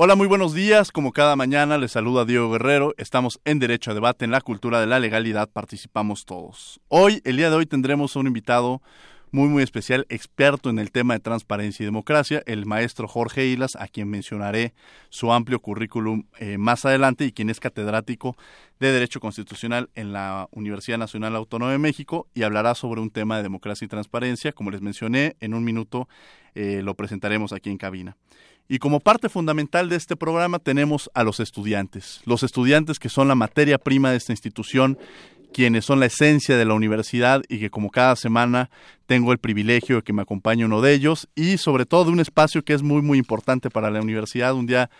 Hola, muy buenos días. Como cada mañana les saluda Diego Guerrero. Estamos en Derecho a Debate en la cultura de la legalidad. Participamos todos. Hoy, el día de hoy, tendremos un invitado muy, muy especial, experto en el tema de transparencia y democracia, el maestro Jorge Hilas, a quien mencionaré su amplio currículum eh, más adelante y quien es catedrático de Derecho Constitucional en la Universidad Nacional Autónoma de México y hablará sobre un tema de democracia y transparencia. Como les mencioné, en un minuto eh, lo presentaremos aquí en cabina. Y como parte fundamental de este programa tenemos a los estudiantes, los estudiantes que son la materia prima de esta institución, quienes son la esencia de la universidad y que como cada semana tengo el privilegio de que me acompañe uno de ellos y sobre todo un espacio que es muy muy importante para la universidad. Un día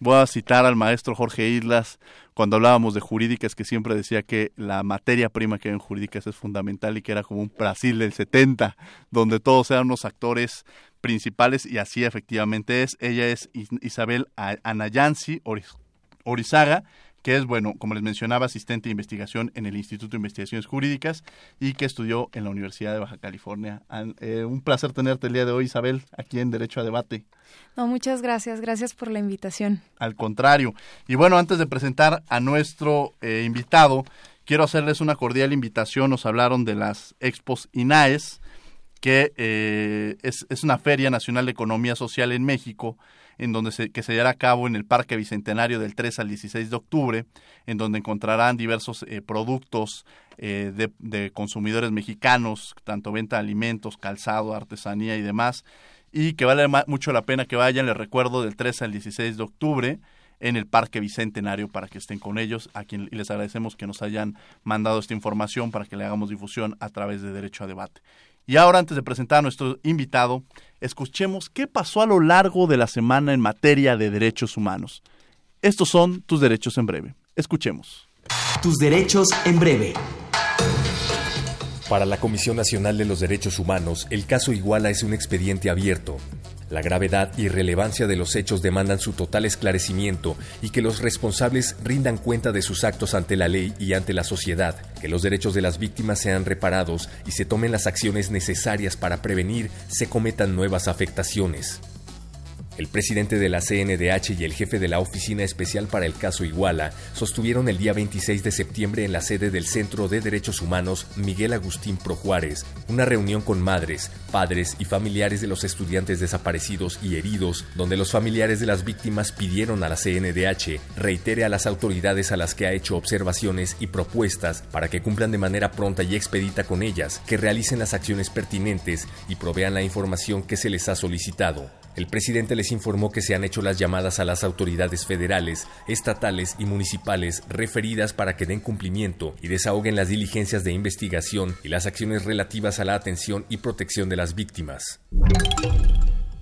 voy a citar al maestro Jorge Islas cuando hablábamos de jurídicas que siempre decía que la materia prima que hay en jurídicas es fundamental y que era como un Brasil del 70, donde todos eran unos actores principales y así efectivamente es. Ella es Isabel Anayansi Orizaga, que es, bueno, como les mencionaba, asistente de investigación en el Instituto de Investigaciones Jurídicas y que estudió en la Universidad de Baja California. Eh, un placer tenerte el día de hoy, Isabel, aquí en Derecho a Debate. No, muchas gracias, gracias por la invitación. Al contrario. Y bueno, antes de presentar a nuestro eh, invitado, quiero hacerles una cordial invitación. Nos hablaron de las expos INAES que eh, es, es, una feria nacional de economía social en México, en donde se, que se llevará a cabo en el Parque Bicentenario del 3 al 16 de octubre, en donde encontrarán diversos eh, productos eh, de, consumidores mexicanos, tanto venta de alimentos, calzado, artesanía y demás, y que vale mucho la pena que vayan, les recuerdo, del 3 al 16 de octubre en el Parque Bicentenario para que estén con ellos, a quien les agradecemos que nos hayan mandado esta información para que le hagamos difusión a través de Derecho a Debate. Y ahora, antes de presentar a nuestro invitado, escuchemos qué pasó a lo largo de la semana en materia de derechos humanos. Estos son tus derechos en breve. Escuchemos. Tus derechos en breve. Para la Comisión Nacional de los Derechos Humanos, el caso Iguala es un expediente abierto. La gravedad y relevancia de los hechos demandan su total esclarecimiento y que los responsables rindan cuenta de sus actos ante la ley y ante la sociedad, que los derechos de las víctimas sean reparados y se tomen las acciones necesarias para prevenir se cometan nuevas afectaciones. El presidente de la CNDH y el jefe de la Oficina Especial para el caso Iguala sostuvieron el día 26 de septiembre en la sede del Centro de Derechos Humanos Miguel Agustín Pro Juárez una reunión con madres, padres y familiares de los estudiantes desaparecidos y heridos, donde los familiares de las víctimas pidieron a la CNDH reitere a las autoridades a las que ha hecho observaciones y propuestas para que cumplan de manera pronta y expedita con ellas, que realicen las acciones pertinentes y provean la información que se les ha solicitado. El presidente les informó que se han hecho las llamadas a las autoridades federales, estatales y municipales referidas para que den cumplimiento y desahoguen las diligencias de investigación y las acciones relativas a la atención y protección de las víctimas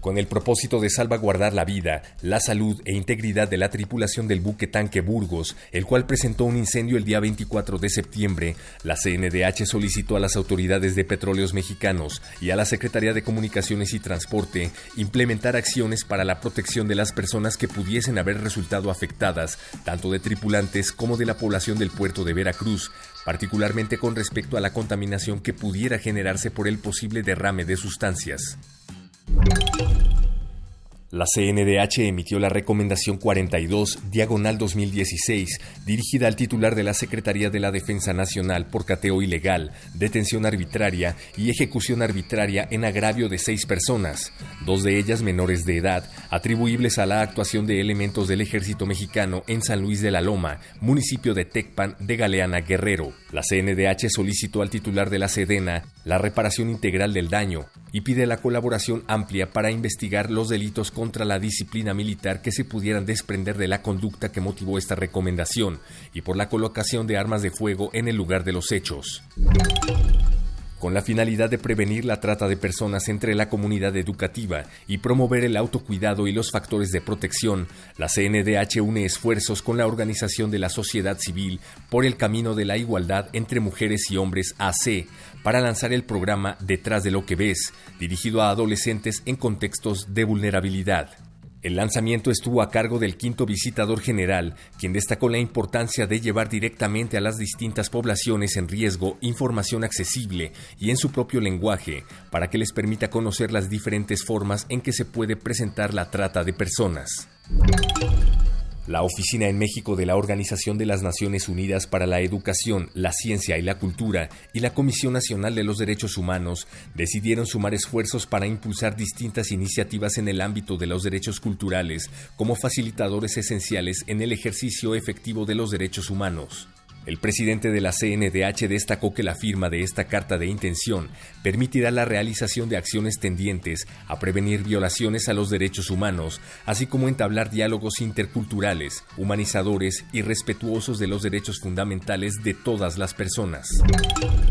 con el propósito de salvaguardar la vida, la salud e integridad de la tripulación del buque tanque Burgos, el cual presentó un incendio el día 24 de septiembre, la CNDH solicitó a las autoridades de petróleos mexicanos y a la Secretaría de Comunicaciones y Transporte implementar acciones para la protección de las personas que pudiesen haber resultado afectadas, tanto de tripulantes como de la población del puerto de Veracruz, particularmente con respecto a la contaminación que pudiera generarse por el posible derrame de sustancias. La CNDH emitió la Recomendación 42, diagonal 2016, dirigida al titular de la Secretaría de la Defensa Nacional por cateo ilegal, detención arbitraria y ejecución arbitraria en agravio de seis personas, dos de ellas menores de edad, atribuibles a la actuación de elementos del ejército mexicano en San Luis de la Loma, municipio de Tecpan de Galeana Guerrero. La CNDH solicitó al titular de la Sedena la reparación integral del daño y pide la colaboración amplia para investigar los delitos contra la disciplina militar que se pudieran desprender de la conducta que motivó esta recomendación y por la colocación de armas de fuego en el lugar de los hechos. Con la finalidad de prevenir la trata de personas entre la comunidad educativa y promover el autocuidado y los factores de protección, la CNDH une esfuerzos con la organización de la sociedad civil por el camino de la igualdad entre mujeres y hombres AC para lanzar el programa Detrás de lo que ves, dirigido a adolescentes en contextos de vulnerabilidad. El lanzamiento estuvo a cargo del quinto visitador general, quien destacó la importancia de llevar directamente a las distintas poblaciones en riesgo información accesible y en su propio lenguaje, para que les permita conocer las diferentes formas en que se puede presentar la trata de personas. La Oficina en México de la Organización de las Naciones Unidas para la Educación, la Ciencia y la Cultura y la Comisión Nacional de los Derechos Humanos decidieron sumar esfuerzos para impulsar distintas iniciativas en el ámbito de los derechos culturales como facilitadores esenciales en el ejercicio efectivo de los derechos humanos. El presidente de la CNDH destacó que la firma de esta carta de intención permitirá la realización de acciones tendientes a prevenir violaciones a los derechos humanos, así como entablar diálogos interculturales, humanizadores y respetuosos de los derechos fundamentales de todas las personas.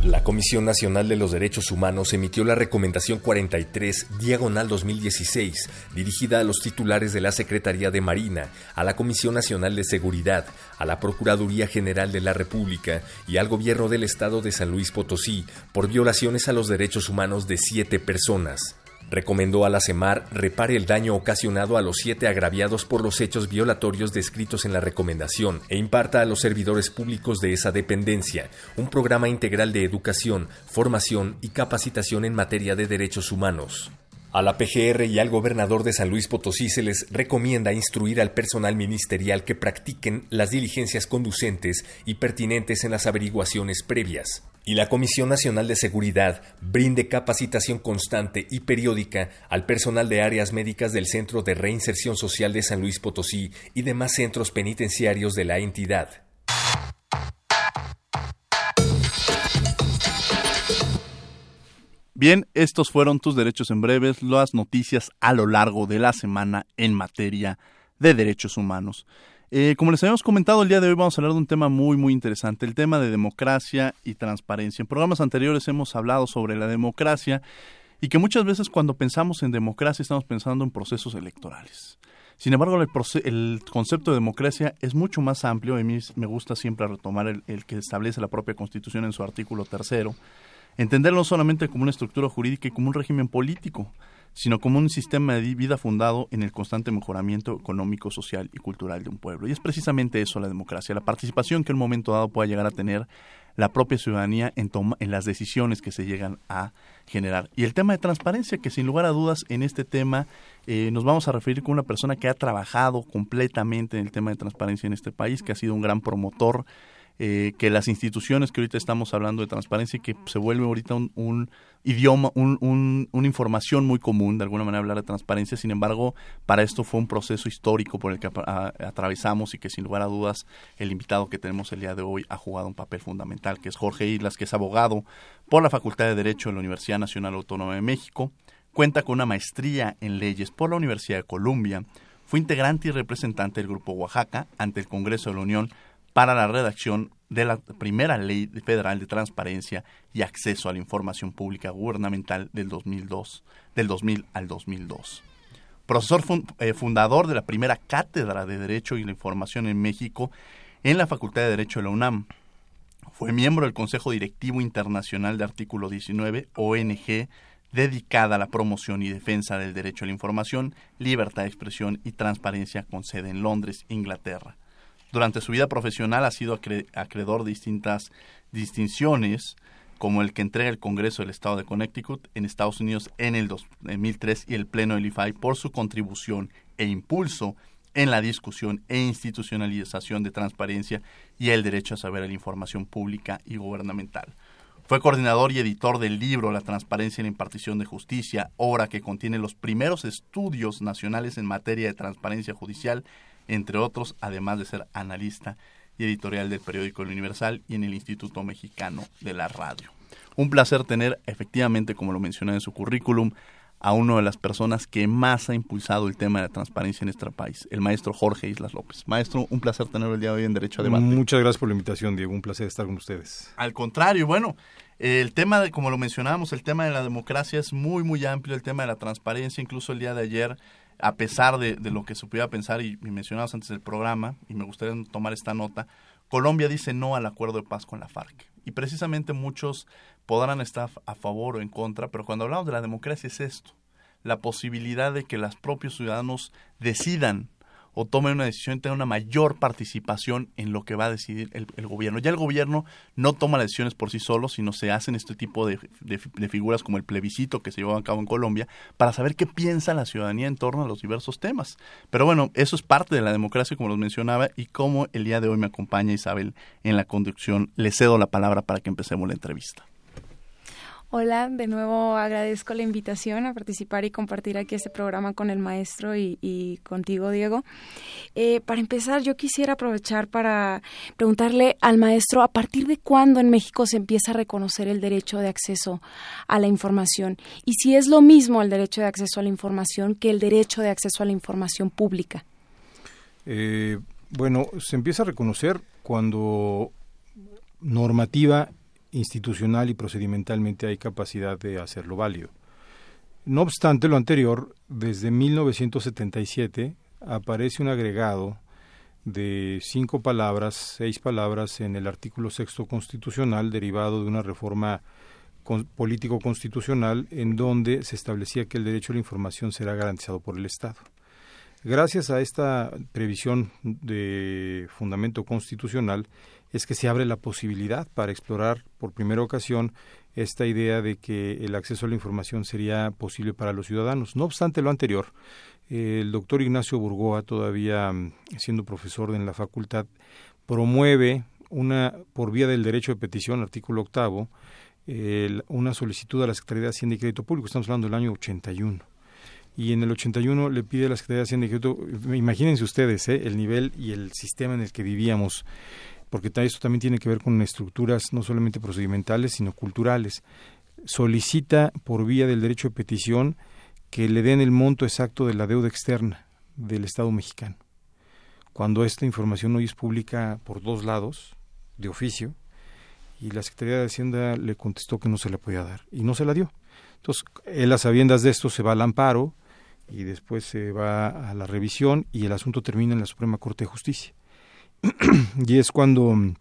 La Comisión Nacional de los Derechos Humanos emitió la Recomendación 43, diagonal 2016, dirigida a los titulares de la Secretaría de Marina, a la Comisión Nacional de Seguridad, a la Procuraduría General de la República y al Gobierno del Estado de San Luis Potosí por violaciones a los derechos humanos de siete personas. Recomendó a la CEMAR repare el daño ocasionado a los siete agraviados por los hechos violatorios descritos en la recomendación e imparta a los servidores públicos de esa dependencia un programa integral de educación, formación y capacitación en materia de derechos humanos. A la PGR y al gobernador de San Luis Potosí se les recomienda instruir al personal ministerial que practiquen las diligencias conducentes y pertinentes en las averiguaciones previas. Y la Comisión Nacional de Seguridad brinde capacitación constante y periódica al personal de áreas médicas del Centro de Reinserción Social de San Luis Potosí y demás centros penitenciarios de la entidad. Bien, estos fueron tus derechos en breves, las noticias a lo largo de la semana en materia de derechos humanos. Eh, como les habíamos comentado, el día de hoy vamos a hablar de un tema muy, muy interesante, el tema de democracia y transparencia. En programas anteriores hemos hablado sobre la democracia y que muchas veces cuando pensamos en democracia estamos pensando en procesos electorales. Sin embargo, el, concepto de democracia es mucho más amplio. A mí me gusta siempre retomar el, el que establece la propia Constitución en su artículo tercero entenderlo no solamente como una estructura jurídica y como un régimen político, sino como un sistema de vida fundado en el constante mejoramiento económico, social y cultural de un pueblo. Y es precisamente eso la democracia, la participación que en un momento dado pueda llegar a tener la propia ciudadanía en, en las decisiones que se llegan a generar. Y el tema de transparencia, que sin lugar a dudas en este tema eh, nos vamos a referir con una persona que ha trabajado completamente en el tema de transparencia en este país, que ha sido un gran promotor eh, que las instituciones que ahorita estamos hablando de transparencia y que se vuelve ahorita un, idioma, un, una información muy común, de alguna manera hablar de transparencia, sin embargo, para esto fue un proceso histórico por el que atravesamos y que sin lugar a dudas el invitado que tenemos el día de hoy ha jugado un papel fundamental, que es Jorge Islas, que es abogado por la Facultad de Derecho de la Universidad Nacional Autónoma de México, cuenta con una maestría en leyes por la Universidad de Columbia, fue integrante y representante del Grupo Oaxaca ante el Congreso de la Unión para la redacción de la primera ley federal de transparencia y acceso a la información pública gubernamental del 2002, del 2000 al 2002. Profesor eh, fundador de la primera cátedra de Derecho y la Información en México en la Facultad de Derecho de la UNAM. Fue miembro del Consejo Directivo Internacional de Artículo 19, ONG, dedicada a la promoción y defensa del derecho a la información, libertad de expresión y transparencia con sede en Londres, Inglaterra durante su vida profesional ha sido acreedor de distintas distinciones, como el que entrega el Congreso del Estado de Connecticut en Estados Unidos en el 2003 y el Pleno del IFAI por su contribución e impulso en la discusión e institucionalización de transparencia y el derecho a saber la información pública y gubernamental. Fue coordinador y editor del libro La transparencia en la impartición de justicia, obra que contiene los primeros estudios nacionales en materia de transparencia judicial entre otros, además de ser analista y editorial del periódico El Universal y en el Instituto Mexicano de la Radio. Un placer tener, efectivamente, como lo mencioné en su currículum, a una de las personas que más ha impulsado el tema de la transparencia en nuestro país, el maestro Jorge Islas López. Maestro, un placer tenerlo el día de hoy en Derecho a Debate. Muchas gracias por la invitación, Diego. Un placer estar con ustedes. Al contrario, bueno, el tema, de, como lo mencionábamos, el tema de la democracia es muy, muy amplio, el tema de la transparencia, incluso el día de ayer, a pesar de, lo que se pudiera pensar y, y mencionabas antes del programa, y me gustaría tomar esta nota, Colombia dice no al acuerdo de paz con la FARC. Y precisamente muchos podrán estar a favor o en contra, pero cuando hablamos de la democracia es esto la posibilidad de que los propios ciudadanos decidan o tomen una decisión y tengan una mayor participación en lo que va a decidir el, gobierno. Ya el gobierno no toma las decisiones por sí solo, sino se hacen este tipo de, figuras como el plebiscito que se llevó a cabo en Colombia para saber qué piensa la ciudadanía en torno a los diversos temas. Pero bueno, eso es parte de la democracia, como los mencionaba, y como el día de hoy me acompaña Isabel en la conducción, le cedo la palabra para que empecemos la entrevista. Hola, de nuevo agradezco la invitación a participar y compartir aquí este programa con el maestro y, contigo, Diego. Eh, para empezar, yo quisiera aprovechar para preguntarle al maestro a partir de cuándo en México se empieza a reconocer el derecho de acceso a la información y si es lo mismo el derecho de acceso a la información que el derecho de acceso a la información pública. Eh, bueno, se empieza a reconocer cuando normativa institucional y procedimentalmente hay capacidad de hacerlo válido. No obstante lo anterior, desde 1977 aparece un agregado de cinco palabras, seis palabras en el artículo sexto constitucional derivado de una reforma político-constitucional en donde se establecía que el derecho a la información será garantizado por el Estado. Gracias a esta previsión de fundamento constitucional, es que se abre la posibilidad para explorar por primera ocasión esta idea de que el acceso a la información sería posible para los ciudadanos. No obstante lo anterior, el doctor Ignacio Burgoa, todavía mm, siendo profesor en la facultad, promueve una, por vía del derecho de petición, artículo octavo, una solicitud a la Secretaría de Hacienda y Crédito Público, estamos hablando del año 81 y en el 81 le pide a la Secretaría de Hacienda y Crédito, imagínense ustedes ¿eh? el nivel y el sistema en el que vivíamos porque esto también tiene que ver con estructuras no solamente procedimentales, sino culturales. Solicita por vía del derecho de petición que le den el monto exacto de la deuda externa del Estado mexicano. Cuando esta información hoy es pública por dos lados, de oficio, y la Secretaría de Hacienda le contestó que no se la podía dar, y no se la dio. Entonces, él a sabiendas de esto se va al amparo, y después se va a la revisión, y el asunto termina en la Suprema Corte de Justicia. y es cuando mm,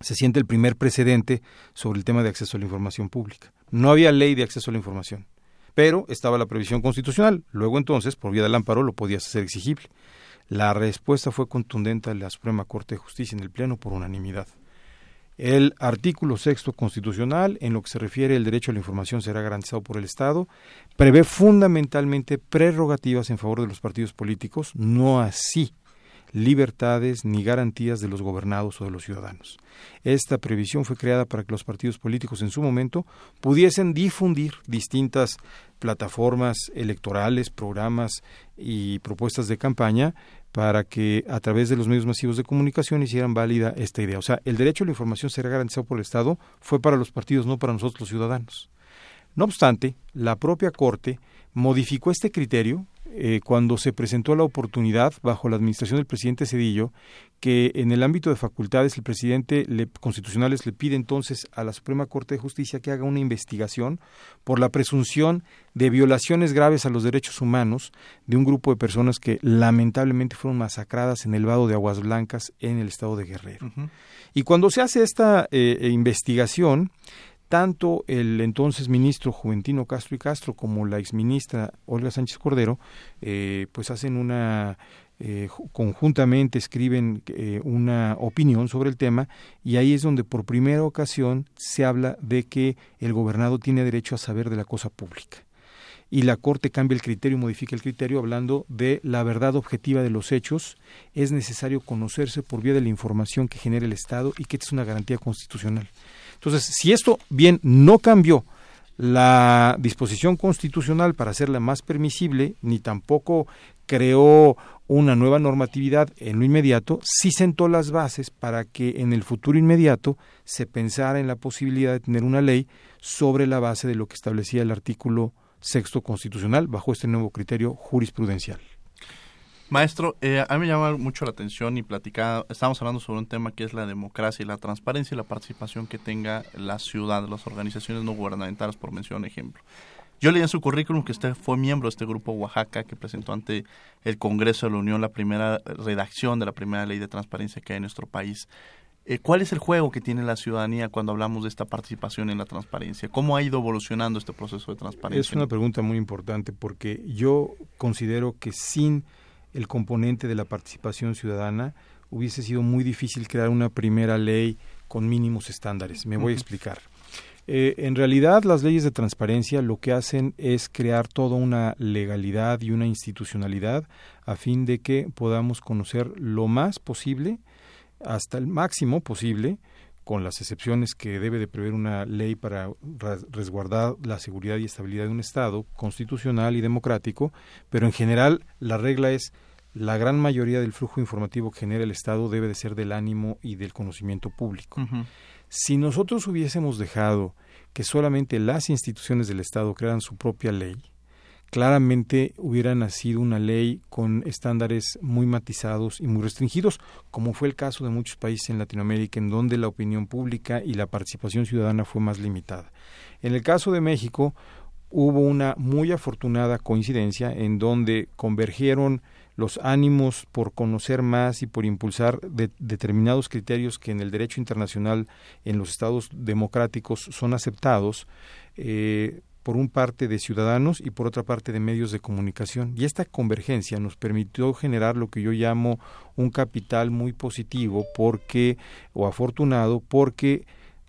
se siente el primer precedente sobre el tema de acceso a la información pública. No había ley de acceso a la información, pero estaba la previsión constitucional. Luego entonces, por vía del amparo, lo podías hacer exigible. La respuesta fue contundente a la Suprema Corte de Justicia en el Pleno por unanimidad. El artículo sexto constitucional, en lo que se refiere al derecho a la información será garantizado por el Estado, prevé fundamentalmente prerrogativas en favor de los partidos políticos, no así libertades ni garantías de los gobernados o de los ciudadanos. Esta previsión fue creada para que los partidos políticos en su momento pudiesen difundir distintas plataformas electorales, programas y propuestas de campaña para que a través de los medios masivos de comunicación hicieran válida esta idea. O sea, el derecho a la información será garantizado por el Estado, fue para los partidos, no para nosotros los ciudadanos. No obstante, la propia Corte modificó este criterio eh, cuando se presentó la oportunidad bajo la administración del presidente Cedillo que en el ámbito de facultades el presidente le, constitucionales le pide entonces a la Suprema Corte de Justicia que haga una investigación por la presunción de violaciones graves a los derechos humanos de un grupo de personas que lamentablemente fueron masacradas en el vado de Aguas Blancas en el estado de Guerrero. Y cuando se hace esta eh, investigación, tanto el entonces ministro Juventino Castro y Castro como la exministra Olga Sánchez Cordero, eh, pues hacen una eh, conjuntamente escriben eh, una opinión sobre el tema y ahí es donde por primera ocasión se habla de que el gobernado tiene derecho a saber de la cosa pública. Y la Corte cambia el criterio, modifica el criterio hablando de la verdad objetiva de los hechos. Es necesario conocerse por vía de la información que genera el Estado y que es una garantía constitucional. Entonces, si esto bien no cambió la disposición constitucional para hacerla más permisible, ni tampoco creó una nueva normatividad en lo inmediato, sí sentó las bases para que en el futuro inmediato se pensara en la posibilidad de tener una ley sobre la base de lo que establecía el artículo sexto constitucional bajo este nuevo criterio jurisprudencial. Maestro, eh, a mí me llama mucho la atención y platicaba, estamos hablando sobre un tema que es la democracia y la transparencia y la participación que tenga la ciudad, las organizaciones no gubernamentales, por mencionar ejemplo. Yo leí en su currículum que usted fue miembro de este grupo Oaxaca que presentó ante el Congreso de la Unión la primera redacción de la primera ley de transparencia que hay en nuestro país. Eh, ¿Cuál es el juego que tiene la ciudadanía cuando hablamos de esta participación en la transparencia? ¿Cómo ha ido evolucionando este proceso de transparencia? Es una pregunta muy importante porque yo considero que sin el componente de la participación ciudadana, hubiese sido muy difícil crear una primera ley con mínimos estándares. Me voy a explicar. Eh, en realidad, las leyes de transparencia lo que hacen es crear toda una legalidad y una institucionalidad a fin de que podamos conocer lo más posible, hasta el máximo posible, con las excepciones que debe de prever una ley para resguardar la seguridad y estabilidad de un Estado constitucional y democrático, pero en general la regla es la gran mayoría del flujo informativo que genera el Estado debe de ser del ánimo y del conocimiento público. Si nosotros hubiésemos dejado que solamente las instituciones del Estado crearan su propia ley, claramente hubiera nacido una ley con estándares muy matizados y muy restringidos, como fue el caso de muchos países en Latinoamérica, en donde la opinión pública y la participación ciudadana fue más limitada. En el caso de México, hubo una muy afortunada coincidencia en donde convergieron los ánimos por conocer más y por impulsar determinados criterios que en el derecho internacional en los estados democráticos son aceptados, eh, por un parte de ciudadanos y por otra parte de medios de comunicación. Y esta convergencia nos permitió generar lo que yo llamo un capital muy positivo porque o afortunado porque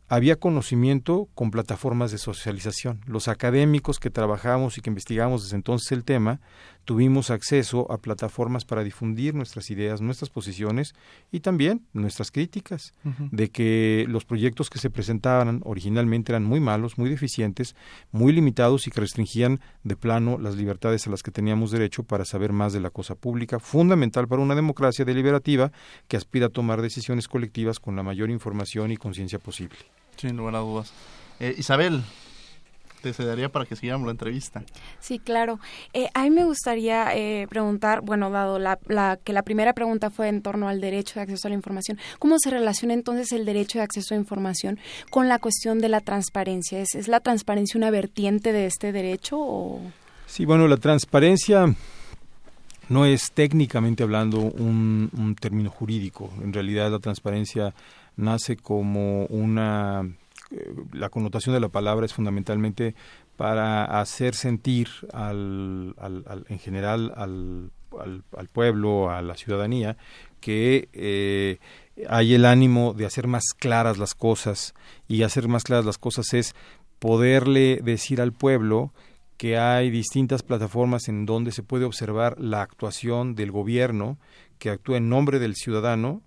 había conocimiento con plataformas de socialización. Los académicos que trabajamos y que investigamos desde entonces el tema, tuvimos acceso a plataformas para difundir nuestras ideas, nuestras posiciones y también nuestras críticas de que los proyectos que se presentaban originalmente eran muy malos, muy deficientes, muy limitados y que restringían de plano las libertades a las que teníamos derecho para saber más de la cosa pública, fundamental para una democracia deliberativa que aspira a tomar decisiones colectivas con la mayor información y conciencia posible. Sin lugar a dudas. Eh, Isabel, te daría para que sigamos la entrevista. Sí, claro. Eh, a mí me gustaría eh, preguntar, bueno, dado la, que la primera pregunta fue en torno al derecho de acceso a la información, ¿cómo se relaciona entonces el derecho de acceso a información con la cuestión de la transparencia? ¿Es, es la transparencia una vertiente de este derecho? O? Sí, bueno, la transparencia no es técnicamente hablando un, un término jurídico. En realidad la transparencia nace como una la connotación de la palabra es fundamentalmente para hacer sentir al, en general al, al, pueblo, a la ciudadanía, que eh, hay el ánimo de hacer más claras las cosas. Y hacer más claras las cosas es poderle decir al pueblo que hay distintas plataformas en donde se puede observar la actuación del gobierno que actúa en nombre del ciudadano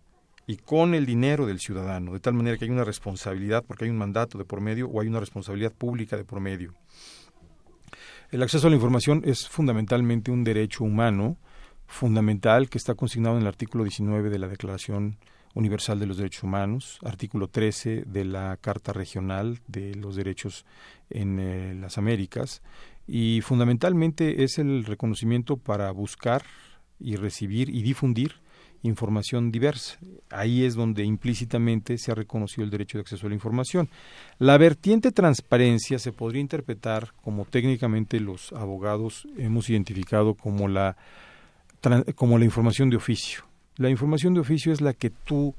y con el dinero del ciudadano, de tal manera que hay una responsabilidad porque hay un mandato de por medio o hay una responsabilidad pública de por medio. El acceso a la información es fundamentalmente un derecho humano fundamental que está consignado en el artículo 19 de la Declaración Universal de los Derechos Humanos, artículo 13 de la Carta Regional de los Derechos en eh, las Américas y fundamentalmente es el reconocimiento para buscar y recibir y difundir información diversa. Ahí es donde implícitamente se ha reconocido el derecho de acceso a la información. La vertiente transparencia se podría interpretar como técnicamente los abogados hemos identificado como la, como la información de oficio. La información de oficio es la que tú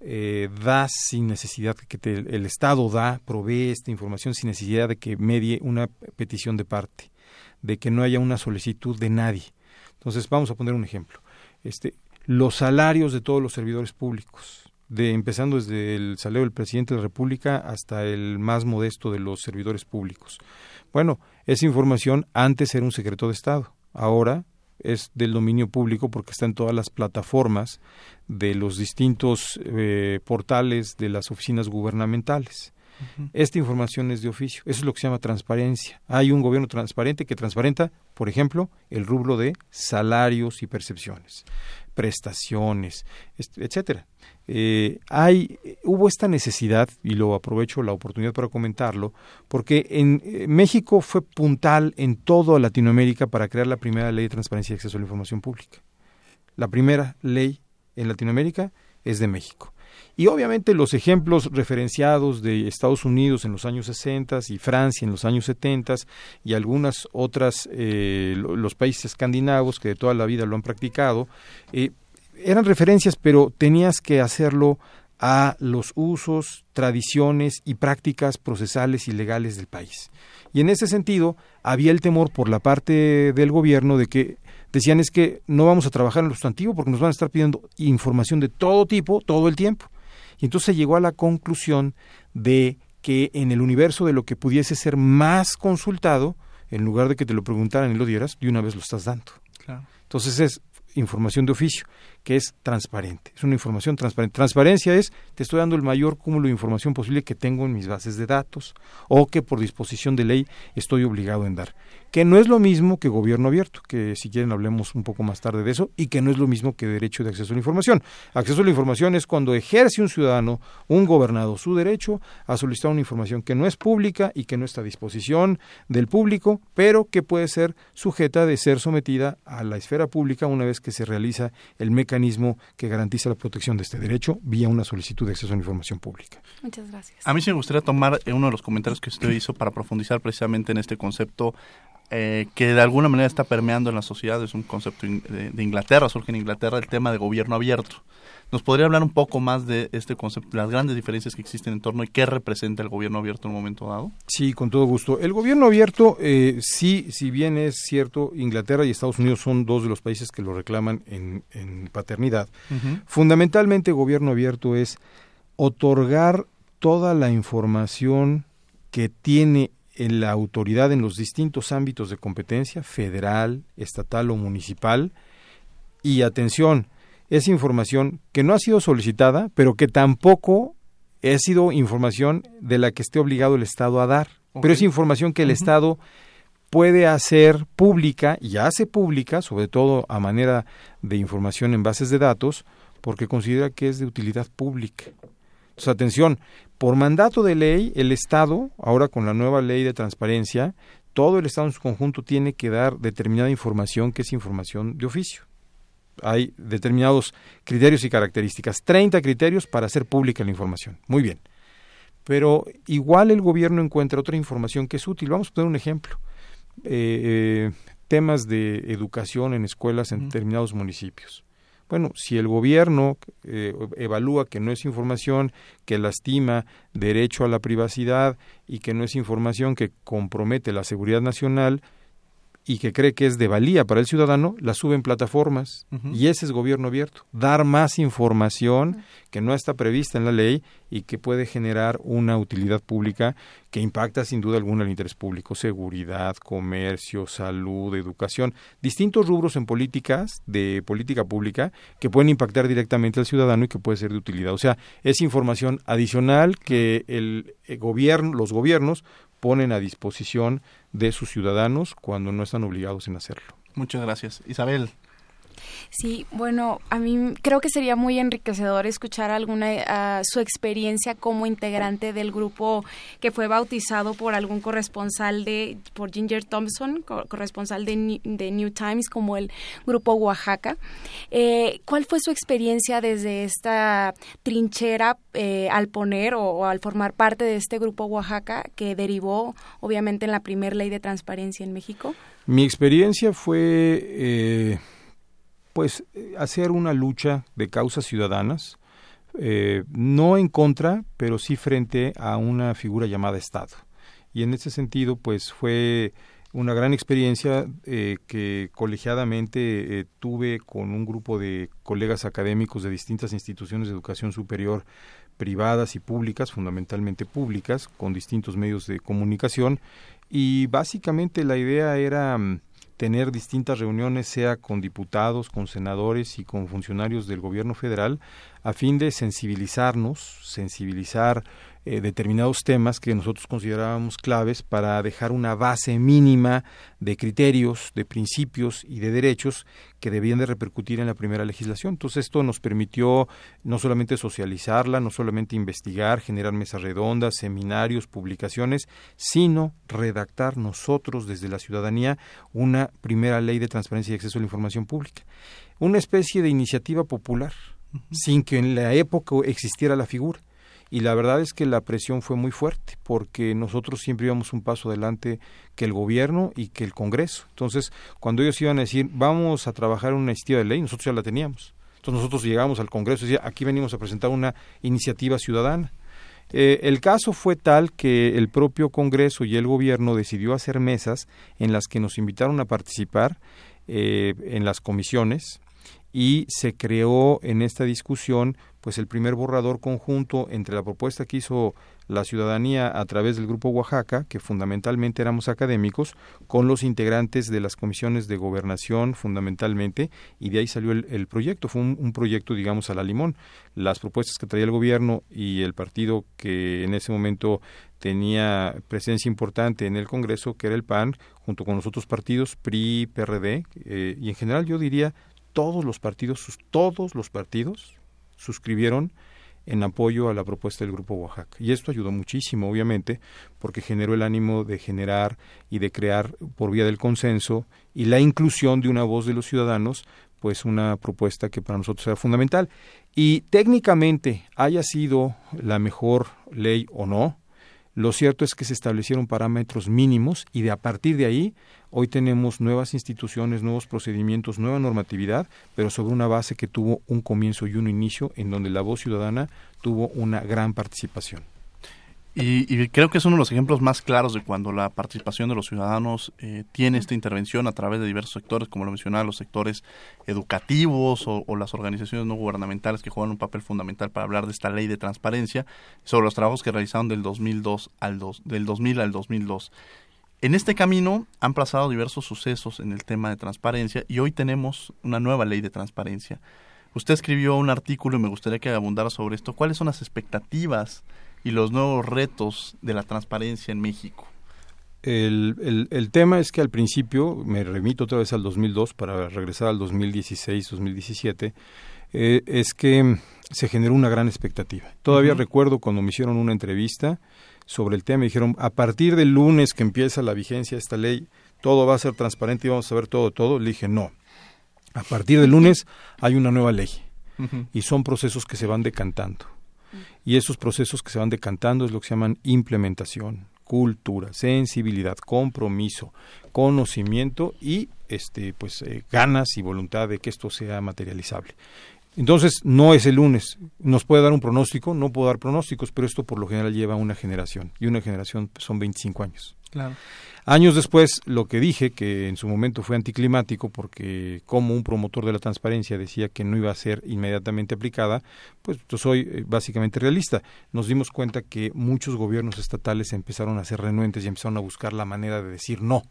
eh, das sin necesidad que el Estado da, provee esta información sin necesidad de que medie una petición de parte, de que no haya una solicitud de nadie. Entonces, vamos a poner un ejemplo. Este, los salarios de todos los servidores públicos, de empezando desde el salario del presidente de la República hasta el más modesto de los servidores públicos. Bueno, esa información antes era un secreto de Estado, ahora es del dominio público porque está en todas las plataformas de los distintos eh, portales de las oficinas gubernamentales. Esta información es de oficio. Eso es lo que se llama transparencia. Hay un gobierno transparente que transparenta, por ejemplo, el rubro de salarios y percepciones. Prestaciones, etcétera. Eh, hay, hubo esta necesidad, y lo aprovecho la oportunidad para comentarlo, porque en eh, México fue puntal en toda Latinoamérica para crear la primera ley de transparencia y acceso a la información pública. La primera ley en Latinoamérica es de México. Y obviamente los ejemplos referenciados de Estados Unidos en los años 60 y Francia en los años 70 y algunas otras, eh, los países escandinavos que de toda la vida lo han practicado, eh, eran referencias, pero tenías que hacerlo a los usos, tradiciones y prácticas procesales y legales del país. Y en ese sentido, había el temor por la parte del gobierno de que decían es que no vamos a trabajar en lo sustantivo porque nos van a estar pidiendo información de todo tipo todo el tiempo. Y entonces llegó a la conclusión de que en el universo de lo que pudiese ser más consultado, en lugar de que te lo preguntaran y lo dieras, de una vez lo estás dando. Entonces es información de oficio que es transparente. Es una información transparente. Transparencia es, te estoy dando el mayor cúmulo de información posible que tengo en mis bases de datos o que por disposición de ley estoy obligado en dar que no es lo mismo que gobierno abierto, que si quieren hablemos un poco más tarde de eso, y que no es lo mismo que derecho de acceso a la información. Acceso a la información es cuando ejerce un ciudadano, un gobernado, su derecho a solicitar una información que no es pública y que no está a disposición del público, pero que puede ser sujeta de ser sometida a la esfera pública una vez que se realiza el mecanismo que garantiza la protección de este derecho vía una solicitud de acceso a la información pública. Muchas gracias. A mí se me gustaría tomar uno de los comentarios que usted hizo para profundizar precisamente en este concepto eh, que de alguna manera está permeando en la sociedad, es un concepto de, Inglaterra, surge en Inglaterra el tema de gobierno abierto. ¿Nos podría hablar un poco más de este concepto, las grandes diferencias que existen en torno y qué representa el gobierno abierto en un momento dado? Sí, con todo gusto. El gobierno abierto, eh, sí, si bien es cierto, Inglaterra y Estados Unidos son dos de los países que lo reclaman en, paternidad. Fundamentalmente, gobierno abierto es otorgar toda la información que tiene en la autoridad en los distintos ámbitos de competencia, federal, estatal o municipal. Y atención, es información que no ha sido solicitada, pero que tampoco ha sido información de la que esté obligado el Estado a dar. Pero es información que el Estado puede hacer pública y hace pública, sobre todo a manera de información en bases de datos, porque considera que es de utilidad pública. Entonces, atención, por mandato de ley, el Estado, ahora con la nueva ley de transparencia, todo el Estado en su conjunto tiene que dar determinada información que es información de oficio. Hay determinados criterios y características, 30 criterios para hacer pública la información. Muy bien. Pero igual el gobierno encuentra otra información que es útil. Vamos a poner un ejemplo. Eh, eh, temas de educación en escuelas en determinados municipios. Bueno, si el gobierno eh, evalúa que no es información que lastima derecho a la privacidad y que no es información que compromete la seguridad nacional, y que cree que es de valía para el ciudadano, la sube en plataformas. Y ese es gobierno abierto. Dar más información que no está prevista en la ley y que puede generar una utilidad pública que impacta sin duda alguna el interés público, seguridad, comercio, salud, educación, distintos rubros en políticas de política pública que pueden impactar directamente al ciudadano y que puede ser de utilidad. O sea, es información adicional que el gobierno, los gobiernos ponen a disposición de sus ciudadanos cuando no están obligados en hacerlo. Muchas gracias. Isabel. Sí, bueno, a mí creo que sería muy enriquecedor escuchar alguna su experiencia como integrante del grupo que fue bautizado por algún corresponsal de por Ginger Thompson, corresponsal de, de New Times como el grupo Oaxaca. Eh, ¿Cuál fue su experiencia desde esta trinchera eh, al poner o, al formar parte de este grupo Oaxaca que derivó obviamente en la primera ley de transparencia en México? Mi experiencia fue eh, pues eh, hacer una lucha de causas ciudadanas, eh, no en contra, pero sí frente a una figura llamada Estado. Y en ese sentido, pues fue una gran experiencia eh, que colegiadamente tuve con un grupo de colegas académicos de distintas instituciones de educación superior privadas y públicas, fundamentalmente públicas, con distintos medios de comunicación. Y básicamente la idea era mm, tener distintas reuniones, sea con diputados, con senadores y con funcionarios del gobierno federal, a fin de sensibilizarnos, sensibilizar eh, determinados temas que nosotros considerábamos claves para dejar una base mínima de criterios, de principios y de derechos que debían de repercutir en la primera legislación. Entonces esto nos permitió no solamente socializarla, no solamente investigar, generar mesas redondas, seminarios, publicaciones, sino redactar nosotros desde la ciudadanía una primera ley de transparencia y acceso a la información pública. Una especie de iniciativa popular, sin que en la época existiera la figura y la verdad es que la presión fue muy fuerte porque nosotros siempre íbamos un paso adelante que el gobierno y que el Congreso. Entonces, cuando ellos iban a decir, vamos a trabajar una iniciativa de ley, nosotros ya la teníamos. Entonces nosotros llegamos al Congreso y decía, aquí venimos a presentar una iniciativa ciudadana. Eh, el caso fue tal que el propio Congreso y el gobierno decidió hacer mesas en las que nos invitaron a participar eh, en las comisiones y se creó en esta discusión pues el primer borrador conjunto entre la propuesta que hizo la ciudadanía a través del Grupo Oaxaca, que fundamentalmente éramos académicos, con los integrantes de las comisiones de gobernación fundamentalmente, y de ahí salió el, proyecto. Fue un, proyecto, digamos, a la limón. Las propuestas que traía el gobierno y el partido que en ese momento tenía presencia importante en el Congreso, que era el PAN, junto con los otros partidos, PRI, PRD, eh, y en general yo diría todos los partidos, todos los partidos suscribieron en apoyo a la propuesta del Grupo Oaxaca. Y esto ayudó muchísimo, obviamente, porque generó el ánimo de generar y de crear por vía del consenso y la inclusión de una voz de los ciudadanos, pues una propuesta que para nosotros era fundamental. Y técnicamente haya sido la mejor ley o no, lo cierto es que se establecieron parámetros mínimos y de a partir de ahí hoy tenemos nuevas instituciones, nuevos procedimientos, nueva normatividad, pero sobre una base que tuvo un comienzo y un inicio en donde la voz ciudadana tuvo una gran participación. Y, creo que es uno de los ejemplos más claros de cuando la participación de los ciudadanos eh, tiene esta intervención a través de diversos sectores, como lo mencionaba, los sectores educativos o, las organizaciones no gubernamentales que juegan un papel fundamental para hablar de esta ley de transparencia, sobre los trabajos que realizaron del 2002 al dos, del 2000 al 2002. En este camino han pasado diversos sucesos en el tema de transparencia y hoy tenemos una nueva ley de transparencia. Usted escribió un artículo y me gustaría que abundara sobre esto. ¿Cuáles son las expectativas? Y los nuevos retos de la transparencia en México? El, el, tema es que al principio, me remito otra vez al 2002 para regresar al 2016-2017, eh, es que se generó una gran expectativa. Todavía recuerdo cuando me hicieron una entrevista sobre el tema, me dijeron, a partir del lunes que empieza la vigencia de esta ley, todo va a ser transparente y vamos a ver todo, todo. Le dije, no, a partir del lunes hay una nueva ley y son procesos que se van decantando y esos procesos que se van decantando es lo que se llaman implementación, cultura, sensibilidad, compromiso, conocimiento y este pues eh, ganas y voluntad de que esto sea materializable. Entonces, no es el lunes. Nos puede dar un pronóstico, no puedo dar pronósticos, pero esto por lo general lleva una generación. Y una generación son 25 años. Claro. Años después, lo que dije, que en su momento fue anticlimático, porque como un promotor de la transparencia decía que no iba a ser inmediatamente aplicada, pues yo soy eh, básicamente realista. Nos dimos cuenta que muchos gobiernos estatales empezaron a ser renuentes y empezaron a buscar la manera de decir no.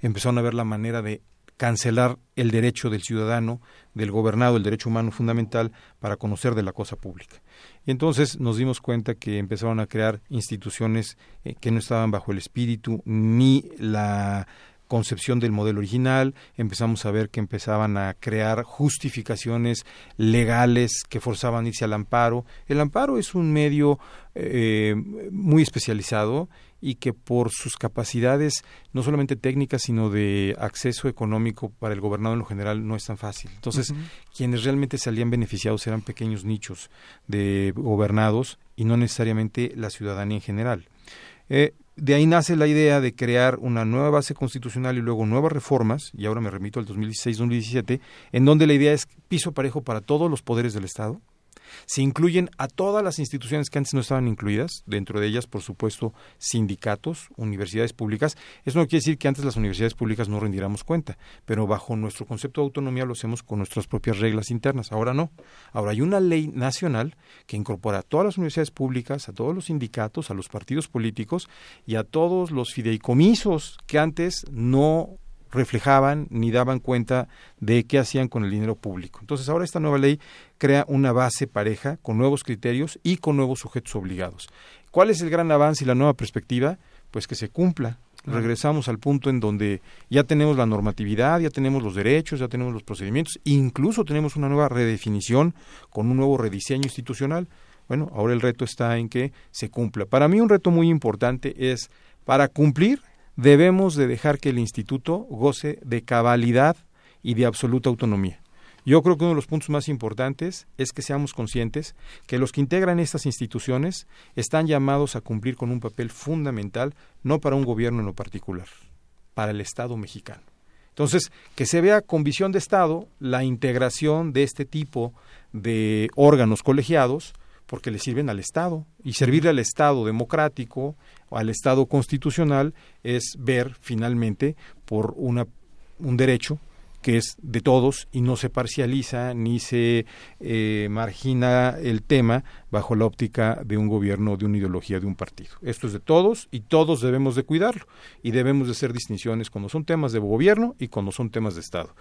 Empezaron a ver la manera de cancelar el derecho del ciudadano, del gobernado, el derecho humano fundamental para conocer de la cosa pública. Y entonces nos dimos cuenta que empezaron a crear instituciones eh, que no estaban bajo el espíritu ni la concepción del modelo original, empezamos a ver que empezaban a crear justificaciones legales que forzaban irse al amparo. El amparo es un medio eh, muy especializado y que por sus capacidades, no solamente técnicas, sino de acceso económico para el gobernador en lo general, no es tan fácil. Entonces, quienes realmente salían beneficiados eran pequeños nichos de gobernados y no necesariamente la ciudadanía en general. Eh, de ahí nace la idea de crear una nueva base constitucional y luego nuevas reformas, y ahora me remito al 2016-2017, en donde la idea es piso parejo para todos los poderes del Estado, se incluyen a todas las instituciones que antes no estaban incluidas, dentro de ellas, por supuesto, sindicatos, universidades públicas. Eso no quiere decir que antes las universidades públicas no rendiéramos cuenta, pero bajo nuestro concepto de autonomía lo hacemos con nuestras propias reglas internas. Ahora no. Ahora hay una ley nacional que incorpora a todas las universidades públicas, a todos los sindicatos, a los partidos políticos y a todos los fideicomisos que antes no reflejaban ni daban cuenta de qué hacían con el dinero público. Entonces ahora esta nueva ley crea una base pareja con nuevos criterios y con nuevos sujetos obligados. ¿Cuál es el gran avance y la nueva perspectiva? Pues que se cumpla. Regresamos al punto en donde ya tenemos la normatividad, ya tenemos los derechos, ya tenemos los procedimientos, incluso tenemos una nueva redefinición con un nuevo rediseño institucional. Bueno, ahora el reto está en que se cumpla. Para mí un reto muy importante es, para cumplir, debemos de dejar que el instituto goce de cabalidad y de absoluta autonomía. Yo creo que uno de los puntos más importantes es que seamos conscientes que los que integran estas instituciones están llamados a cumplir con un papel fundamental, no para un gobierno en lo particular, para el Estado mexicano. Entonces, que se vea con visión de Estado la integración de este tipo de órganos colegiados, porque le sirven al Estado. Y servirle al Estado democrático, al Estado constitucional, es ver finalmente por una, un derecho que es de todos y no se parcializa ni se eh, margina el tema bajo la óptica de un gobierno, de una ideología, de un partido. Esto es de todos y todos debemos de cuidarlo y debemos de hacer distinciones cuando son temas de gobierno y cuando son temas de Estado.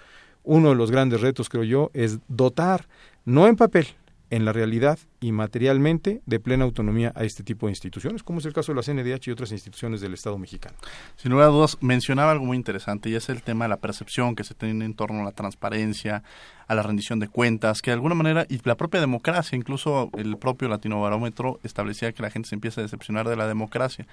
Uno de los grandes retos, creo yo, es dotar, no en papel, en la realidad y materialmente de plena autonomía a este tipo de instituciones, como es el caso de la CNDH y otras instituciones del Estado mexicano. Sin lugar a dudas, mencionaba algo muy interesante y es el tema de la percepción que se tiene en torno a la transparencia, a la rendición de cuentas, que de alguna manera, y la propia democracia, incluso el propio Latinobarómetro establecía que la gente se empieza a decepcionar de la democracia.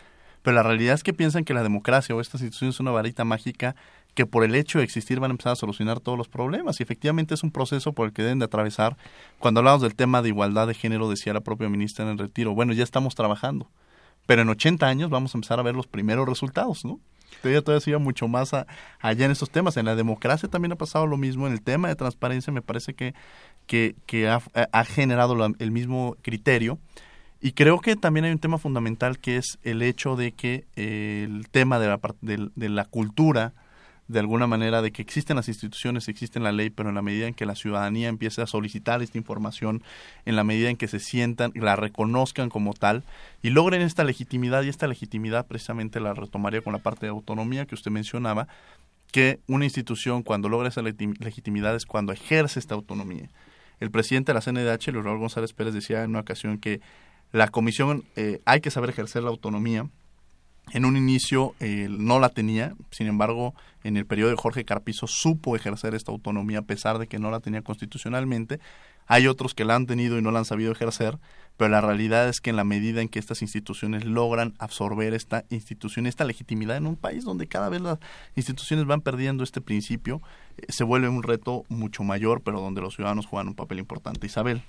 Pero la realidad es que piensan que la democracia o estas instituciones es una varita mágica que por el hecho de existir van a empezar a solucionar todos los problemas. Y efectivamente es un proceso por el que deben de atravesar. Cuando hablamos del tema de igualdad de género, decía la propia ministra en el retiro, bueno, ya estamos trabajando, pero en 80 años vamos a empezar a ver los primeros resultados, ¿no? Todavía, todavía sigue mucho más allá en estos temas. En la democracia también ha pasado lo mismo. En el tema de transparencia me parece que, que, que ha, generado el mismo criterio. Y creo que también hay un tema fundamental que es el hecho de que eh, el tema de la, de la cultura, de alguna manera de que existen las instituciones, existe la ley, pero en la medida en que la ciudadanía empiece a solicitar esta información, en la medida en que se sientan, la reconozcan como tal y logren esta legitimidad, y esta legitimidad precisamente la retomaría con la parte de autonomía que usted mencionaba, que una institución cuando logra esa legitimidad es cuando ejerce esta autonomía. El presidente de la CNDH, Leonardo González Pérez, decía en una ocasión que la comisión eh, hay que saber ejercer la autonomía, en un inicio eh, no la tenía, sin embargo, en el periodo de Jorge Carpizo supo ejercer esta autonomía a pesar de que no la tenía constitucionalmente. Hay otros que la han tenido y no la han sabido ejercer, pero la realidad es que en la medida en que estas instituciones logran absorber esta institución, esta legitimidad en un país donde cada vez las instituciones van perdiendo este principio, eh, se vuelve un reto mucho mayor, pero donde los ciudadanos juegan un papel importante. Isabel.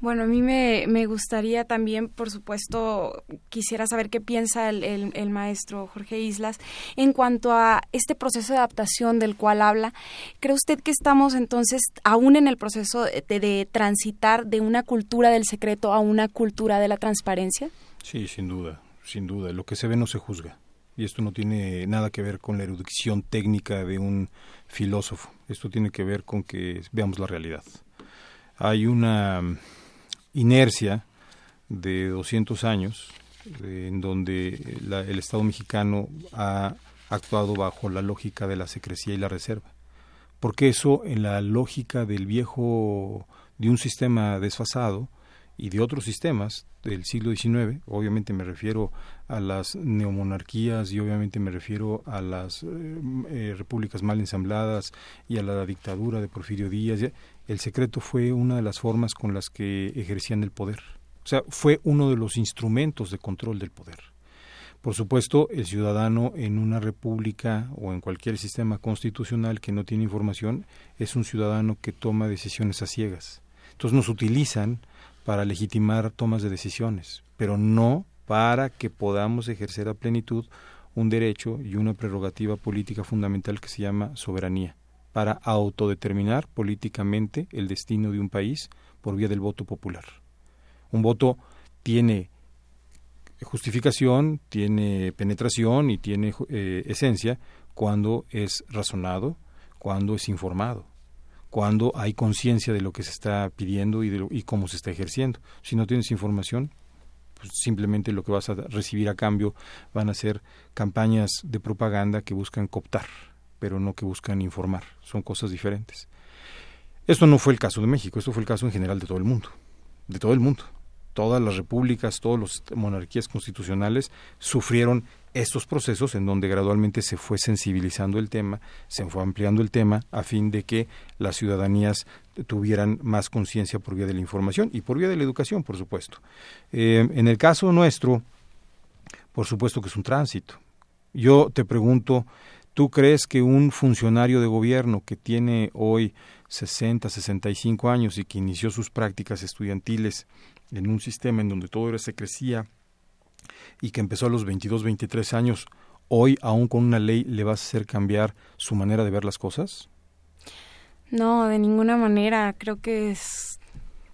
Bueno, a mí me, gustaría también, por supuesto, quisiera saber qué piensa el, el, maestro Jorge Islas en cuanto a este proceso de adaptación del cual habla. ¿Cree usted que estamos entonces aún en el proceso de transitar de una cultura del secreto a una cultura de la transparencia? Sí, sin duda, sin duda. Lo que se ve no se juzga. Y esto no tiene nada que ver con la erudición técnica de un filósofo. Esto tiene que ver con que veamos la realidad. Hay una inercia de 200 años en donde el Estado mexicano ha actuado bajo la lógica de la secrecía y la reserva. Porque eso en la lógica del viejo, de un sistema desfasado y de otros sistemas del siglo XIX, obviamente me refiero a las neomonarquías y obviamente me refiero a las eh, eh, repúblicas mal ensambladas y a la dictadura de Porfirio Díaz, el secreto fue una de las formas con las que ejercían el poder. O sea, fue uno de los instrumentos de control del poder. Por supuesto, el ciudadano en una república o en cualquier sistema constitucional que no tiene información es un ciudadano que toma decisiones a ciegas. Entonces nos utilizan para legitimar tomas de decisiones, pero no para que podamos ejercer a plenitud un derecho y una prerrogativa política fundamental que se llama soberanía para autodeterminar políticamente el destino de un país por vía del voto popular. Un voto tiene justificación, tiene penetración y tiene eh, esencia cuando es razonado, cuando es informado, cuando hay conciencia de lo que se está pidiendo y, de y cómo se está ejerciendo. Si no tienes información, pues simplemente lo que vas a recibir a cambio van a ser campañas de propaganda que buscan cooptar pero no que buscan informar. Son cosas diferentes. Esto no fue el caso de México, esto fue el caso en general de todo el mundo, de todo el mundo. Todas las repúblicas, todas las monarquías constitucionales sufrieron estos procesos en donde gradualmente se fue sensibilizando el tema, se fue ampliando el tema a fin de que las ciudadanías tuvieran más conciencia por vía de la información y por vía de la educación, por supuesto. Eh, en el caso nuestro, por supuesto que es un tránsito. Yo te pregunto, ¿tú crees que un funcionario de gobierno que tiene hoy 60, 65 años y que inició sus prácticas estudiantiles en un sistema en donde todo se crecía y que empezó a los 22, 23 años, hoy aún con una ley le vas a hacer cambiar su manera de ver las cosas? No, de ninguna manera. Creo que es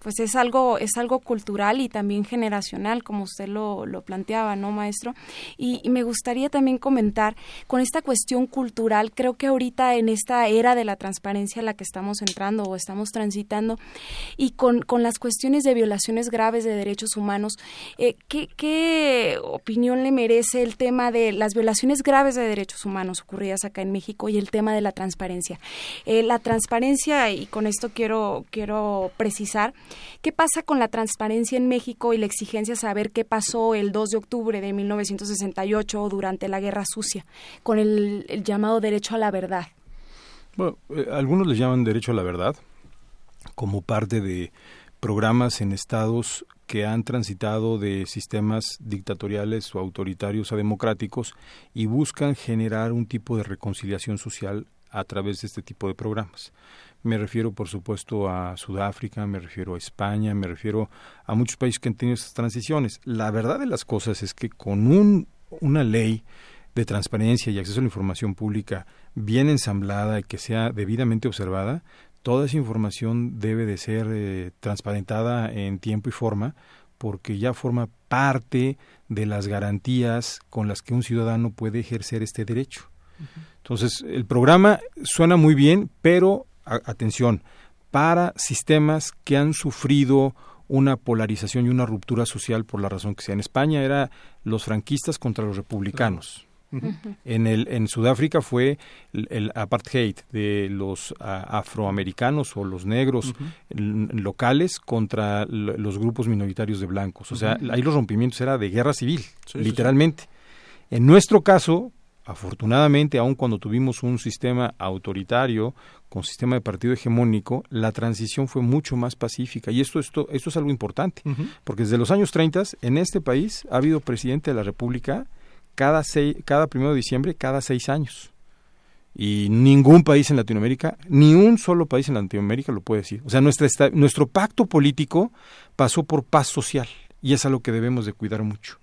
pues es algo, es algo cultural y también generacional, como usted lo, lo planteaba, ¿no, maestro? Y, me gustaría también comentar con esta cuestión cultural, creo que ahorita en esta era de la transparencia a la que estamos entrando o estamos transitando, y con, con las cuestiones de violaciones graves de derechos humanos, eh, ¿qué, ¿qué opinión le merece el tema de las violaciones graves de derechos humanos ocurridas acá en México y el tema de la transparencia? Eh, la transparencia, y con esto quiero, quiero precisar, ¿Qué pasa con la transparencia en México y la exigencia de saber qué pasó el 2 de octubre de 1968 durante la Guerra Sucia con el, llamado derecho a la verdad? Bueno, eh, algunos le llaman derecho a la verdad como parte de programas en estados que han transitado de sistemas dictatoriales o autoritarios a democráticos y buscan generar un tipo de reconciliación social a través de este tipo de programas. Me refiero, por supuesto, a Sudáfrica, me refiero a España, me refiero a muchos países que han tenido estas transiciones. La verdad de las cosas es que con un, una ley de transparencia y acceso a la información pública bien ensamblada y que sea debidamente observada, toda esa información debe de ser eh, transparentada en tiempo y forma porque ya forma parte de las garantías con las que un ciudadano puede ejercer este derecho. Entonces, el programa suena muy bien, pero atención, para sistemas que han sufrido una polarización y una ruptura social por la razón que sea. En España era los franquistas contra los republicanos. En, el, en Sudáfrica fue el, apartheid de los afroamericanos o los negros locales contra los grupos minoritarios de blancos. O sea, ahí los rompimientos era de guerra civil, literalmente. En nuestro caso, afortunadamente, aun cuando tuvimos un sistema autoritario con sistema de partido hegemónico, la transición fue mucho más pacífica. Y esto, esto, esto es algo importante, porque desde los años 30 en este país ha habido presidente de la República cada, seis, cada primero de diciembre, cada seis años. Y ningún país en Latinoamérica, ni un solo país en Latinoamérica lo puede decir. O sea, nuestra, nuestro pacto político pasó por paz social y es algo que debemos de cuidar mucho.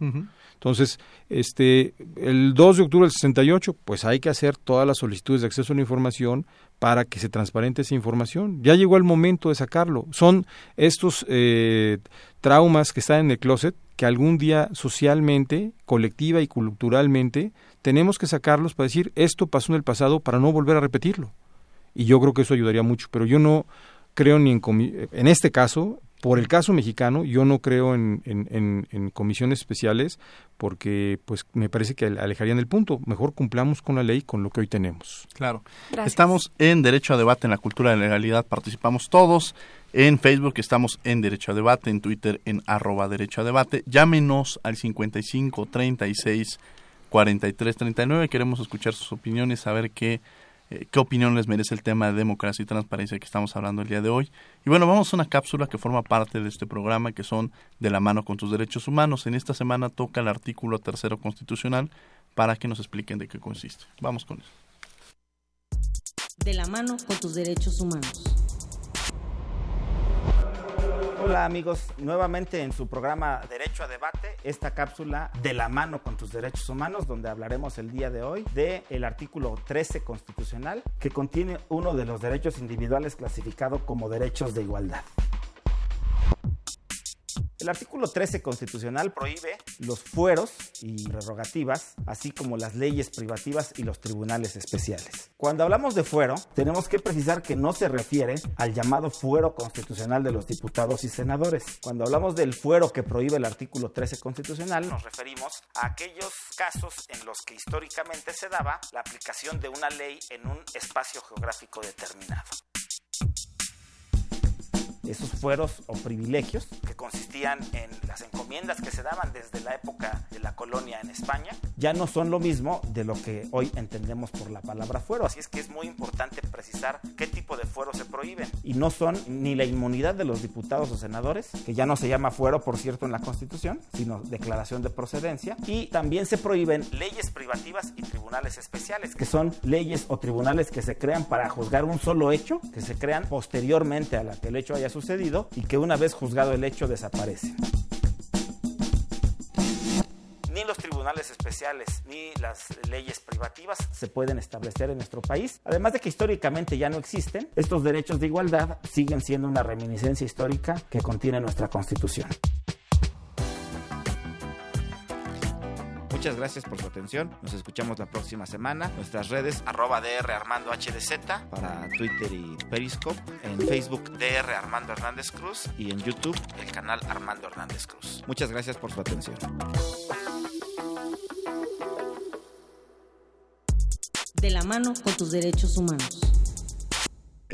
Entonces, este, el 2 de octubre del 68, pues hay que hacer todas las solicitudes de acceso a la información para que se transparente esa información. Ya llegó el momento de sacarlo. Son estos eh, traumas que están en el closet que algún día socialmente, colectiva y culturalmente tenemos que sacarlos para decir esto pasó en el pasado para no volver a repetirlo. Y yo creo que eso ayudaría mucho, pero yo no creo ni en, en este caso por el caso mexicano, yo no creo en, en, comisiones especiales porque pues me parece que alejarían el punto. Mejor cumplamos con la ley, con lo que hoy tenemos. Claro. Estamos en Derecho a Debate en la Cultura de la Legalidad. Participamos todos. En Facebook estamos en Derecho a Debate, en Twitter en arroba Derecho a Debate. Llámenos al 55 36 43 39. Queremos escuchar sus opiniones, saber qué eh, qué opinión les merece el tema de democracia y transparencia que estamos hablando el día de hoy. Y bueno, vamos a una cápsula que forma parte de este programa, que son de la mano con tus derechos humanos. En esta semana toca el artículo tercero constitucional para que nos expliquen de qué consiste. Vamos con eso. De la mano con tus derechos humanos. Hola amigos, nuevamente en su programa Derecho a Debate, esta cápsula de la mano con tus derechos humanos, donde hablaremos el día de hoy del el artículo 13 constitucional, que contiene uno de los derechos individuales clasificado como derechos de igualdad. El artículo 13 constitucional prohíbe los fueros y prerrogativas, así como las leyes privativas y los tribunales especiales. Cuando hablamos de fuero, tenemos que precisar que no se refiere al llamado fuero constitucional de los diputados y senadores. Cuando hablamos del fuero que prohíbe el artículo 13 constitucional, nos referimos a aquellos casos en los que históricamente se daba la aplicación de una ley en un espacio geográfico determinado esos fueros o privilegios que consistían en las encomiendas que se daban desde la época de la colonia en España, ya no son lo mismo de lo que hoy entendemos por la palabra fuero. Así es que es muy importante precisar qué tipo de fueros se prohíben. Y no son ni la inmunidad de los diputados o senadores, que ya no se llama fuero, por cierto, en la Constitución, sino declaración de procedencia. Y también se prohíben leyes privativas y tribunales especiales, que son leyes o tribunales que se crean para juzgar un solo hecho, que se crean posteriormente a la que el hecho haya sucedido y que una vez juzgado el hecho desaparecen ni los tribunales especiales ni las leyes privativas se pueden establecer en nuestro país. Además de que históricamente ya no existen, estos derechos de igualdad siguen siendo una reminiscencia histórica que contiene nuestra Constitución. Muchas gracias por su atención. Nos escuchamos la próxima semana. Nuestras redes arroba DR Armando HDZ para Twitter y Periscope. En Facebook DR Armando Hernández Cruz y en YouTube el canal Armando Hernández Cruz. Muchas gracias por su atención. De la mano con tus derechos humanos.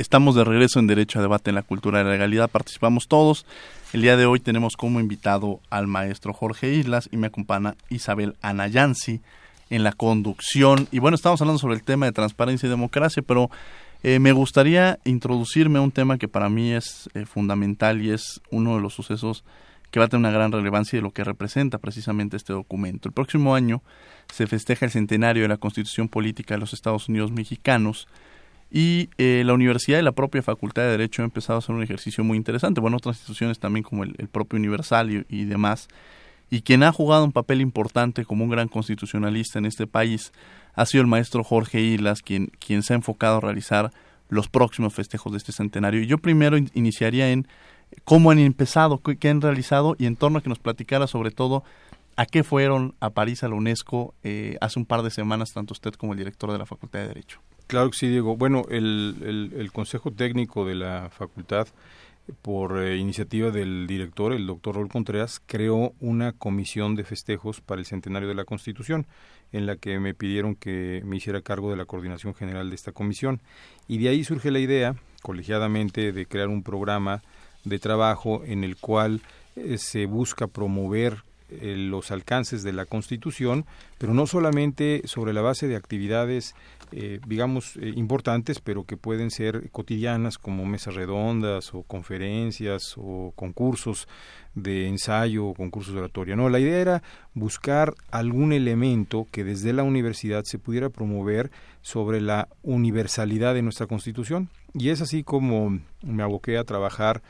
Estamos de regreso en Derecho a Debate en la Cultura de la Legalidad. Participamos todos. El día de hoy tenemos como invitado al maestro Jorge Islas y me acompaña Isabel Anayansi en la conducción. Y bueno, estamos hablando sobre el tema de transparencia y democracia, pero eh, me gustaría introducirme a un tema que para mí es eh, fundamental y es uno de los sucesos que va a tener una gran relevancia de lo que representa precisamente este documento. El próximo año se festeja el centenario de la Constitución Política de los Estados Unidos Mexicanos y eh, la universidad y la propia Facultad de Derecho han empezado a hacer un ejercicio muy interesante. Bueno, otras instituciones también como el, propio Universal y, demás. Y quien ha jugado un papel importante como un gran constitucionalista en este país ha sido el maestro Jorge Islas, quien, quien se ha enfocado a realizar los próximos festejos de este centenario. Y yo primero iniciaría en cómo han empezado, qué, han realizado y en torno a que nos platicara sobre todo a qué fueron a París, a la UNESCO, eh, hace un par de semanas, tanto usted como el director de la Facultad de Derecho. Claro que sí, Diego. Bueno, el, Consejo Técnico de la Facultad, por eh, iniciativa del director, el doctor Raúl Contreras, creó una comisión de festejos para el centenario de la Constitución, en la que me pidieron que me hiciera cargo de la coordinación general de esta comisión. Y de ahí surge la idea, colegiadamente, de crear un programa de trabajo en el cual eh, se busca promover eh, los alcances de la Constitución, pero no solamente sobre la base de actividades eh, digamos, eh, importantes, pero que pueden ser cotidianas como mesas redondas o conferencias o concursos de ensayo o concursos de oratoria. No, la idea era buscar algún elemento que desde la universidad se pudiera promover sobre la universalidad de nuestra Constitución. Y es así como me aboqué a trabajar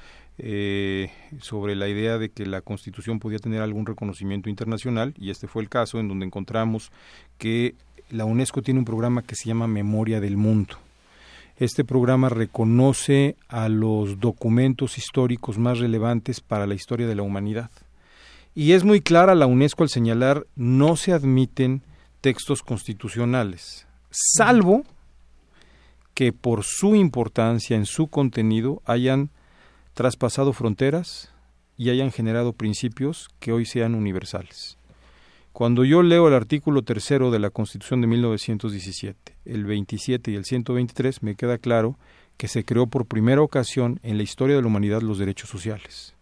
eh, sobre la idea de que la Constitución podía tener algún reconocimiento internacional, y este fue el caso en donde encontramos que la UNESCO tiene un programa que se llama Memoria del Mundo. Este programa reconoce a los documentos históricos más relevantes para la historia de la humanidad. Y es muy clara la UNESCO al señalar no se admiten textos constitucionales, salvo que por su importancia en su contenido hayan traspasado fronteras y hayan generado principios que hoy sean universales. Cuando yo leo el artículo tercero de la Constitución de 1917, el 27 y el 123, me queda claro que se creó por primera ocasión en la historia de la humanidad los derechos sociales,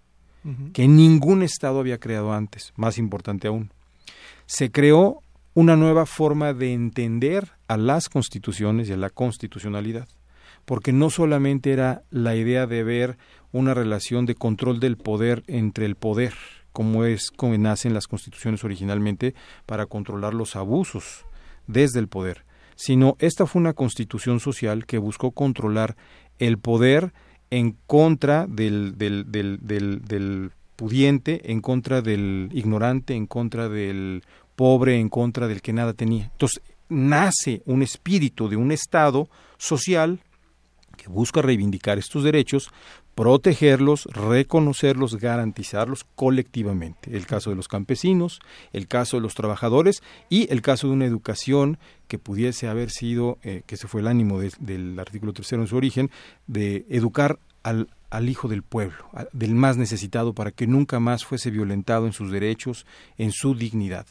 que ningún Estado había creado antes, más importante aún. Se creó una nueva forma de entender a las constituciones y a la constitucionalidad, porque no solamente era la idea de ver una relación de control del poder entre el poder, como es como nacen las constituciones originalmente para controlar los abusos desde el poder, sino esta fue una constitución social que buscó controlar el poder en contra del, del, del, del, pudiente, en contra del ignorante, en contra del pobre, en contra del que nada tenía. Entonces, nace un espíritu de un Estado social que busca reivindicar estos derechos protegerlos, reconocerlos, garantizarlos colectivamente. El caso de los campesinos, el caso de los trabajadores y el caso de una educación que pudiese haber sido, eh, que ese fue el ánimo del artículo tercero en su origen, de educar al, al hijo del pueblo, del más necesitado, para que nunca más fuese violentado en sus derechos, en su dignidad.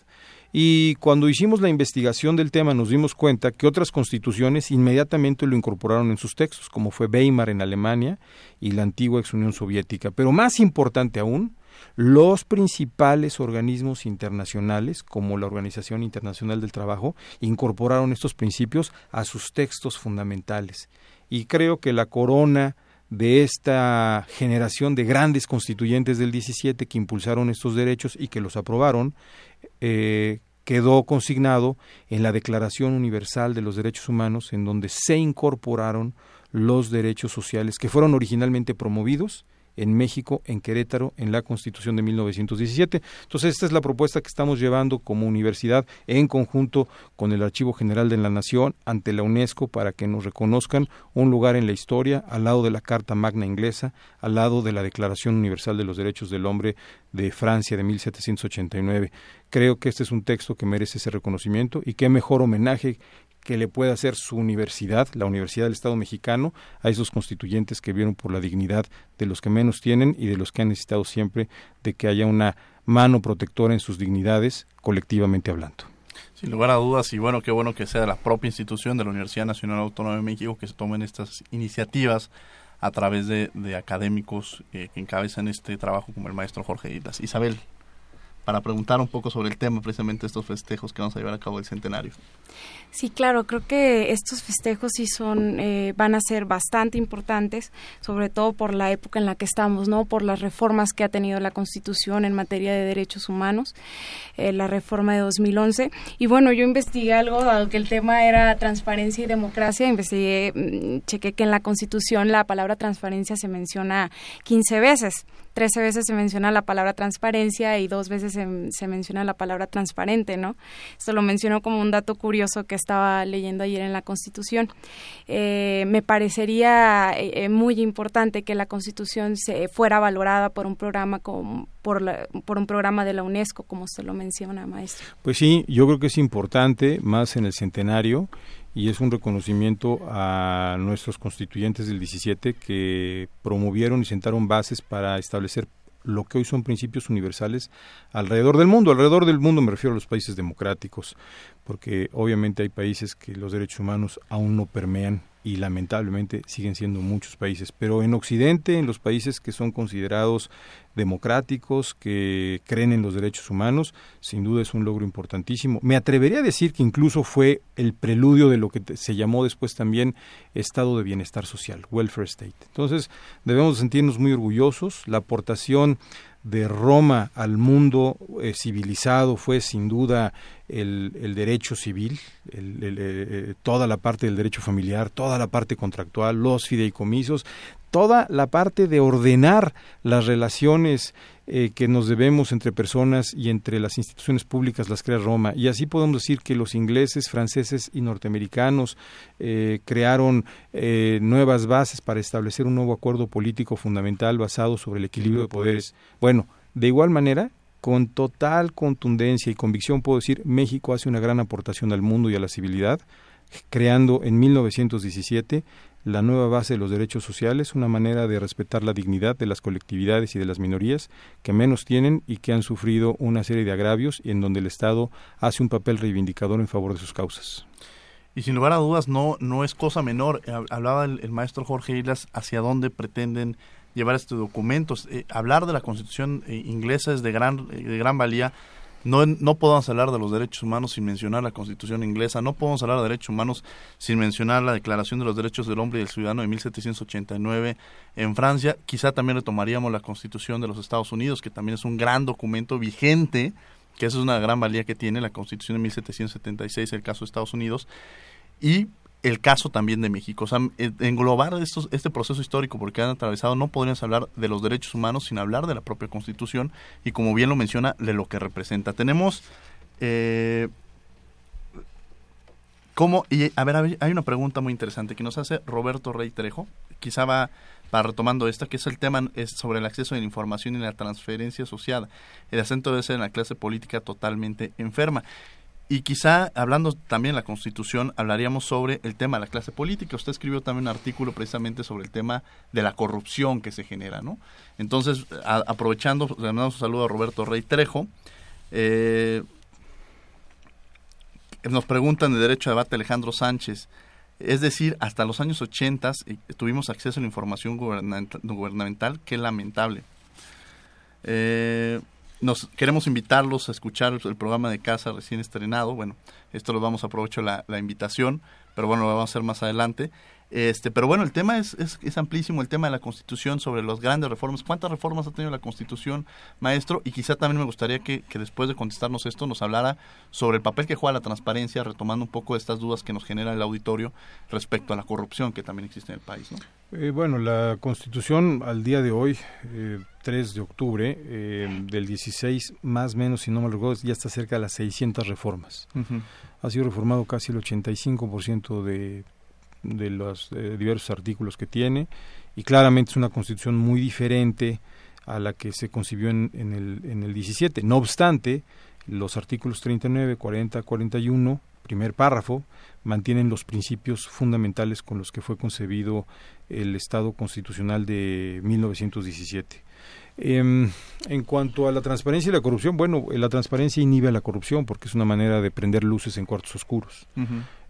Y cuando hicimos la investigación del tema nos dimos cuenta que otras constituciones inmediatamente lo incorporaron en sus textos, como fue Weimar en Alemania y la antigua ex Unión Soviética. Pero más importante aún, los principales organismos internacionales, como la Organización Internacional del Trabajo, incorporaron estos principios a sus textos fundamentales. Y creo que la corona de esta generación de grandes constituyentes del 17 que impulsaron estos derechos y que los aprobaron, eh, quedó consignado en la Declaración Universal de los Derechos Humanos, en donde se incorporaron los derechos sociales que fueron originalmente promovidos en México, en Querétaro, en la Constitución de 1917. Entonces, esta es la propuesta que estamos llevando como universidad en conjunto con el Archivo General de la Nación ante la UNESCO para que nos reconozcan un lugar en la historia al lado de la Carta Magna inglesa, al lado de la Declaración Universal de los Derechos del Hombre de Francia de 1789. Creo que este es un texto que merece ese reconocimiento y qué mejor homenaje que le pueda hacer su universidad, la Universidad del Estado mexicano, a esos constituyentes que vieron por la dignidad de los que menos tienen y de los que han necesitado siempre de que haya una mano protectora en sus dignidades, colectivamente hablando. Sin lugar a dudas, y bueno, qué bueno que sea la propia institución de la Universidad Nacional Autónoma de México que se tomen estas iniciativas a través de, académicos eh, que encabezan este trabajo como el maestro Jorge Islas. Isabel, para preguntar un poco sobre el tema precisamente estos festejos que vamos a llevar a cabo el centenario. Sí, claro, creo que estos festejos sí son, eh, van a ser bastante importantes, sobre todo por la época en la que estamos, ¿no? Por las reformas que ha tenido la Constitución en materia de derechos humanos, eh, la reforma de 2011. Y bueno, yo investigué algo, aunque el tema era transparencia y democracia, investigué, mm, chequé que en la Constitución la palabra transparencia se menciona 15 veces. 13 veces se menciona la palabra transparencia y dos veces se, menciona la palabra transparente, ¿no? Esto lo menciono como un dato curioso que estaba leyendo ayer en la Constitución. Eh, me parecería eh, eh, muy importante que la Constitución se fuera valorada por un programa como por, por un programa de la UNESCO, como usted lo menciona, maestro. Pues sí, yo creo que es importante, más en el centenario, y es un reconocimiento a nuestros constituyentes del 17 que promovieron y sentaron bases para establecer lo que hoy son principios universales alrededor del mundo. Alrededor del mundo me refiero a los países democráticos, porque obviamente hay países que los derechos humanos aún no permean y lamentablemente siguen siendo muchos países. Pero en Occidente, en los países que son considerados democráticos, que creen en los derechos humanos, sin duda es un logro importantísimo. Me atrevería a decir que incluso fue el preludio de lo que se llamó después también estado de bienestar social, welfare state. Entonces, debemos sentirnos muy orgullosos. La aportación de Roma al mundo eh, civilizado fue sin duda el, el derecho civil, el, eh, toda la parte del derecho familiar, toda la parte contractual, los fideicomisos, toda la parte de ordenar las relaciones eh, que nos debemos entre personas y entre las instituciones públicas las crea Roma. Y así podemos decir que los ingleses, franceses y norteamericanos crearon nuevas bases para establecer un nuevo acuerdo político fundamental basado sobre el equilibrio de poderes. Bueno, de igual manera, con total contundencia y convicción puedo decir, México hace una gran aportación al mundo y a la civilidad, creando en 1917 la nueva base de los derechos sociales, una manera de respetar la dignidad de las colectividades y de las minorías que menos tienen y que han sufrido una serie de agravios y en donde el Estado hace un papel reivindicador en favor de sus causas. Y sin lugar a dudas, no, no es cosa menor. Hablaba el, maestro Jorge Islas hacia dónde pretenden llevar estos documentos. Eh, hablar de la Constitución eh, inglesa es de gran, eh, de gran valía. No, no podemos hablar de los derechos humanos sin mencionar la Constitución inglesa, no podemos hablar de derechos humanos sin mencionar la Declaración de los Derechos del Hombre y del Ciudadano de 1789 en Francia. Quizá también retomaríamos la Constitución de los Estados Unidos, que también es un gran documento vigente, que eso es una gran valía que tiene la Constitución de 1776, el caso de Estados Unidos. Y el caso también de México. O sea, englobar estos, este proceso histórico porque han atravesado, no podríamos hablar de los derechos humanos sin hablar de la propia Constitución y, como bien lo menciona, de lo que representa. Tenemos. Eh, ¿Cómo? Y a ver, hay una pregunta muy interesante que nos hace Roberto Rey Trejo, quizá va para retomando esta, que es el tema sobre el acceso a la información y la transferencia asociada. El acento debe ser en la clase política totalmente enferma. Y quizá, hablando también de la Constitución, hablaríamos sobre el tema de la clase política. Usted escribió también un artículo precisamente sobre el tema de la corrupción que se genera, ¿no? Entonces, aprovechando, le mandamos un saludo a Roberto Rey Trejo. Eh, nos preguntan de Derecho a Debate Alejandro Sánchez. Es decir, hasta los años 80 eh, tuvimos acceso a la información gubernamental, qué lamentable. Eh, nos queremos invitarlos a escuchar el, programa de casa recién estrenado. Bueno, esto lo vamos a aprovechar la, la invitación, pero bueno, lo vamos a hacer más adelante. Este, pero bueno, el tema es, es, amplísimo, el tema de la Constitución, sobre las grandes reformas. ¿Cuántas reformas ha tenido la Constitución, maestro? Y quizá también me gustaría que, que, después de contestarnos esto nos hablara sobre el papel que juega la transparencia, retomando un poco estas dudas que nos genera el auditorio respecto a la corrupción que también existe en el país. ¿no? Eh, bueno, la Constitución al día de hoy, eh, 3 de octubre eh, del 16, más o menos, si no me recuerdo, ya está cerca de las 600 reformas. Ha sido reformado casi el 85% de de los diversos artículos que tiene y claramente es una constitución muy diferente a la que se concibió en, en, el, en el 17. No obstante, los artículos 39, 40, 41, primer párrafo, mantienen los principios fundamentales con los que fue concebido el Estado constitucional de 1917. Em, en cuanto a la transparencia y la corrupción, bueno, la transparencia inhibe a la corrupción porque es una manera de prender luces en cuartos oscuros.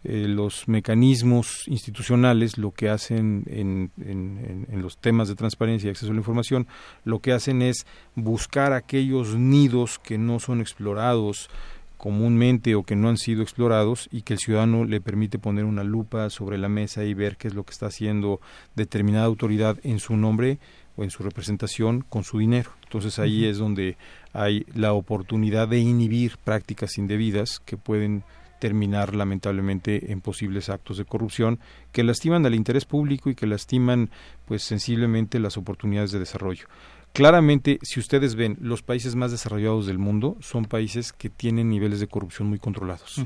Eh, los mecanismos institucionales lo que hacen en, en, los temas de transparencia y acceso a la información, lo que hacen es buscar aquellos nidos que no son explorados comúnmente o que no han sido explorados y que el ciudadano le permite poner una lupa sobre la mesa y ver qué es lo que está haciendo determinada autoridad en su nombre o en su representación con su dinero. Entonces ahí es donde hay la oportunidad de inhibir prácticas indebidas que pueden terminar lamentablemente en posibles actos de corrupción que lastiman al interés público y que lastiman pues sensiblemente las oportunidades de desarrollo. Claramente, si ustedes ven, los países más desarrollados del mundo son países que tienen niveles de corrupción muy controlados.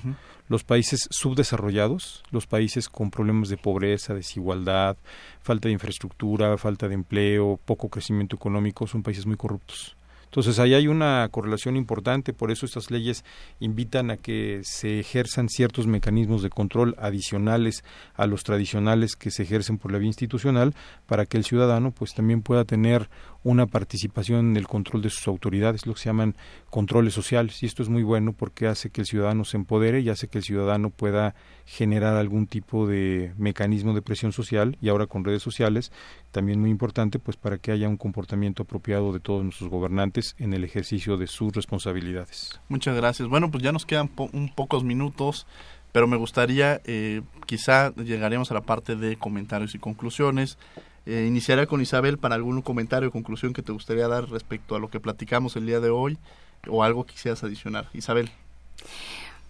Los países subdesarrollados, los países con problemas de pobreza, desigualdad, falta de infraestructura, falta de empleo, poco crecimiento económico, son países muy corruptos. Entonces, ahí hay una correlación importante, por eso estas leyes invitan a que se ejerzan ciertos mecanismos de control adicionales a los tradicionales que se ejercen por la vía institucional para que el ciudadano pues también pueda tener una participación en el control de sus autoridades, lo que se llaman controles sociales. Y esto es muy bueno porque hace que el ciudadano se empodere y hace que el ciudadano pueda generar algún tipo de mecanismo de presión social y ahora con redes sociales, también muy importante, pues para que haya un comportamiento apropiado de todos nuestros gobernantes en el ejercicio de sus responsabilidades. Muchas gracias. Bueno, pues ya nos quedan un pocos minutos pero me gustaría, eh, quizá llegaremos a la parte de comentarios y conclusiones. Eh, iniciaré con Isabel para algún comentario o conclusión que te gustaría dar respecto a lo que platicamos el día de hoy o algo que quisieras adicionar. Isabel.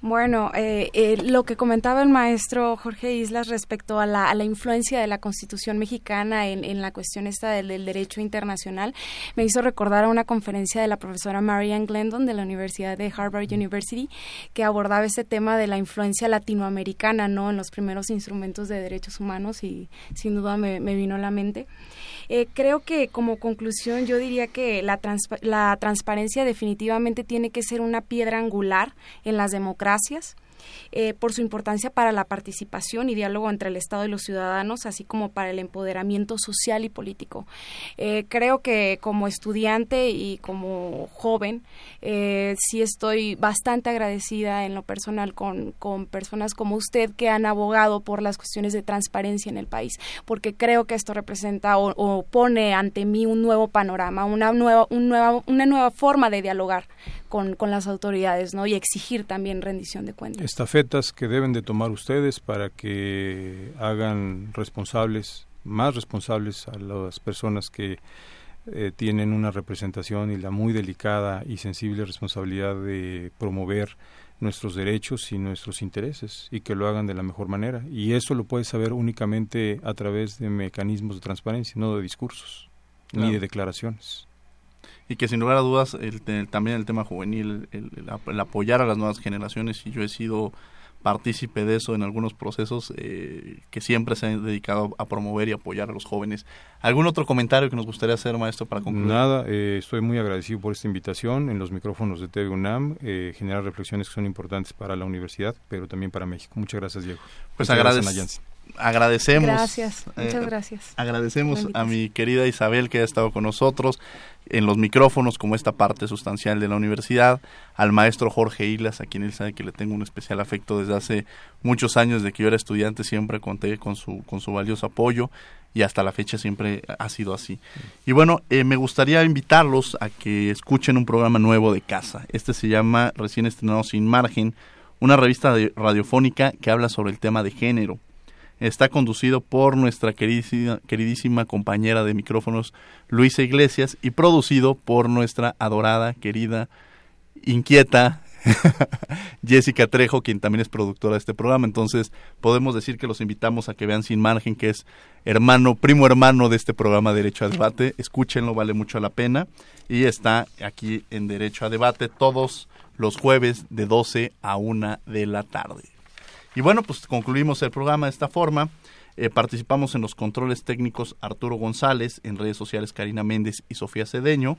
Bueno, eh, eh, lo que comentaba el maestro Jorge Islas respecto a la, a la influencia de la Constitución mexicana en, en la cuestión esta del, del, derecho internacional me hizo recordar a una conferencia de la profesora Marianne Glendon de la Universidad de Harvard University que abordaba este tema de la influencia latinoamericana no en los primeros instrumentos de derechos humanos y sin duda me, me vino a la mente. Eh, creo que como conclusión yo diría que la, la transparencia definitivamente tiene que ser una piedra angular en las democracias gracias eh, por su importancia para la participación y diálogo entre el Estado y los ciudadanos, así como para el empoderamiento social y político. Eh, creo que como estudiante y como joven, eh, sí estoy bastante agradecida en lo personal con, con personas como usted que han abogado por las cuestiones de transparencia en el país, porque creo que esto representa o, pone ante mí un nuevo panorama, una nueva, un nueva, una nueva forma de dialogar con, con, las autoridades ¿no? y exigir también rendición de cuentas. Estafetas que deben de tomar ustedes para que hagan responsables, más responsables a las personas que eh, tienen una representación y la muy delicada y sensible responsabilidad de promover nuestros derechos y nuestros intereses y que lo hagan de la mejor manera. Y eso lo puedes saber únicamente a través de mecanismos de transparencia, no de discursos ni de declaraciones y que sin lugar a dudas el, también el tema juvenil, el, apoyar a las nuevas generaciones y yo he sido partícipe de eso en algunos procesos eh, que siempre se han dedicado a promover y apoyar a los jóvenes. ¿Algún otro comentario que nos gustaría hacer, maestro, para concluir? Nada, eh, estoy muy agradecido por esta invitación en los micrófonos de TV UNAM, eh, generar reflexiones que son importantes para la universidad, pero también para México. Muchas gracias, Diego. Pues agradecemos agradecemos. Gracias, muchas gracias. Agradecemos a mi querida Isabel que ha estado con nosotros en los micrófonos como esta parte sustancial de la universidad, al maestro Jorge Islas, a quien él sabe que le tengo un especial afecto desde hace muchos años de que yo era estudiante, siempre conté con su, con su valioso apoyo y hasta la fecha siempre ha sido así. Y bueno, eh, me gustaría invitarlos a que escuchen un programa nuevo de casa. Este se llama Recién estrenado sin margen, una revista radiofónica que habla sobre el tema de género. Está conducido por nuestra queridísima, compañera de micrófonos Luisa Iglesias y producido por nuestra adorada, querida, inquieta Jessica Trejo, quien también es productora de este programa. Entonces, podemos decir que los invitamos a que vean Sin Margen, que es hermano, primo hermano de este programa Derecho a Debate. Escúchenlo, vale mucho la pena. Y está aquí en Derecho a Debate todos los jueves de 12 a 1 de la tarde. Y bueno, pues concluimos el programa de esta forma. Eh, participamos en los controles técnicos Arturo González, en redes sociales Karina Méndez y Sofía Cedeño.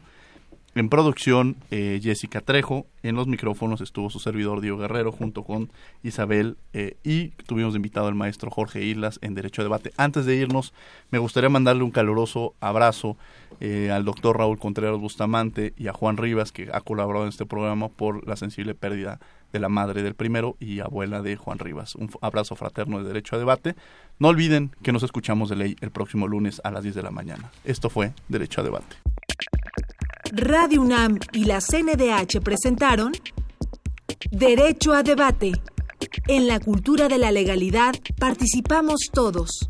En producción, eh, Jessica Trejo. En los micrófonos estuvo su servidor Diego Guerrero junto con Isabel eh, y tuvimos invitado al maestro Jorge Islas en Derecho a Debate. Antes de irnos, me gustaría mandarle un caluroso abrazo al doctor Raúl Contreras Bustamante y a Juan Rivas, que ha colaborado en este programa por la sensible pérdida de la madre del primero y abuela de Juan Rivas. Un abrazo fraterno de Derecho a Debate. No olviden que nos escuchamos de ley el próximo lunes a las 10 de la mañana. Esto fue Derecho a Debate. Radio UNAM y la CNDH presentaron Derecho a Debate. En la cultura de la legalidad participamos todos.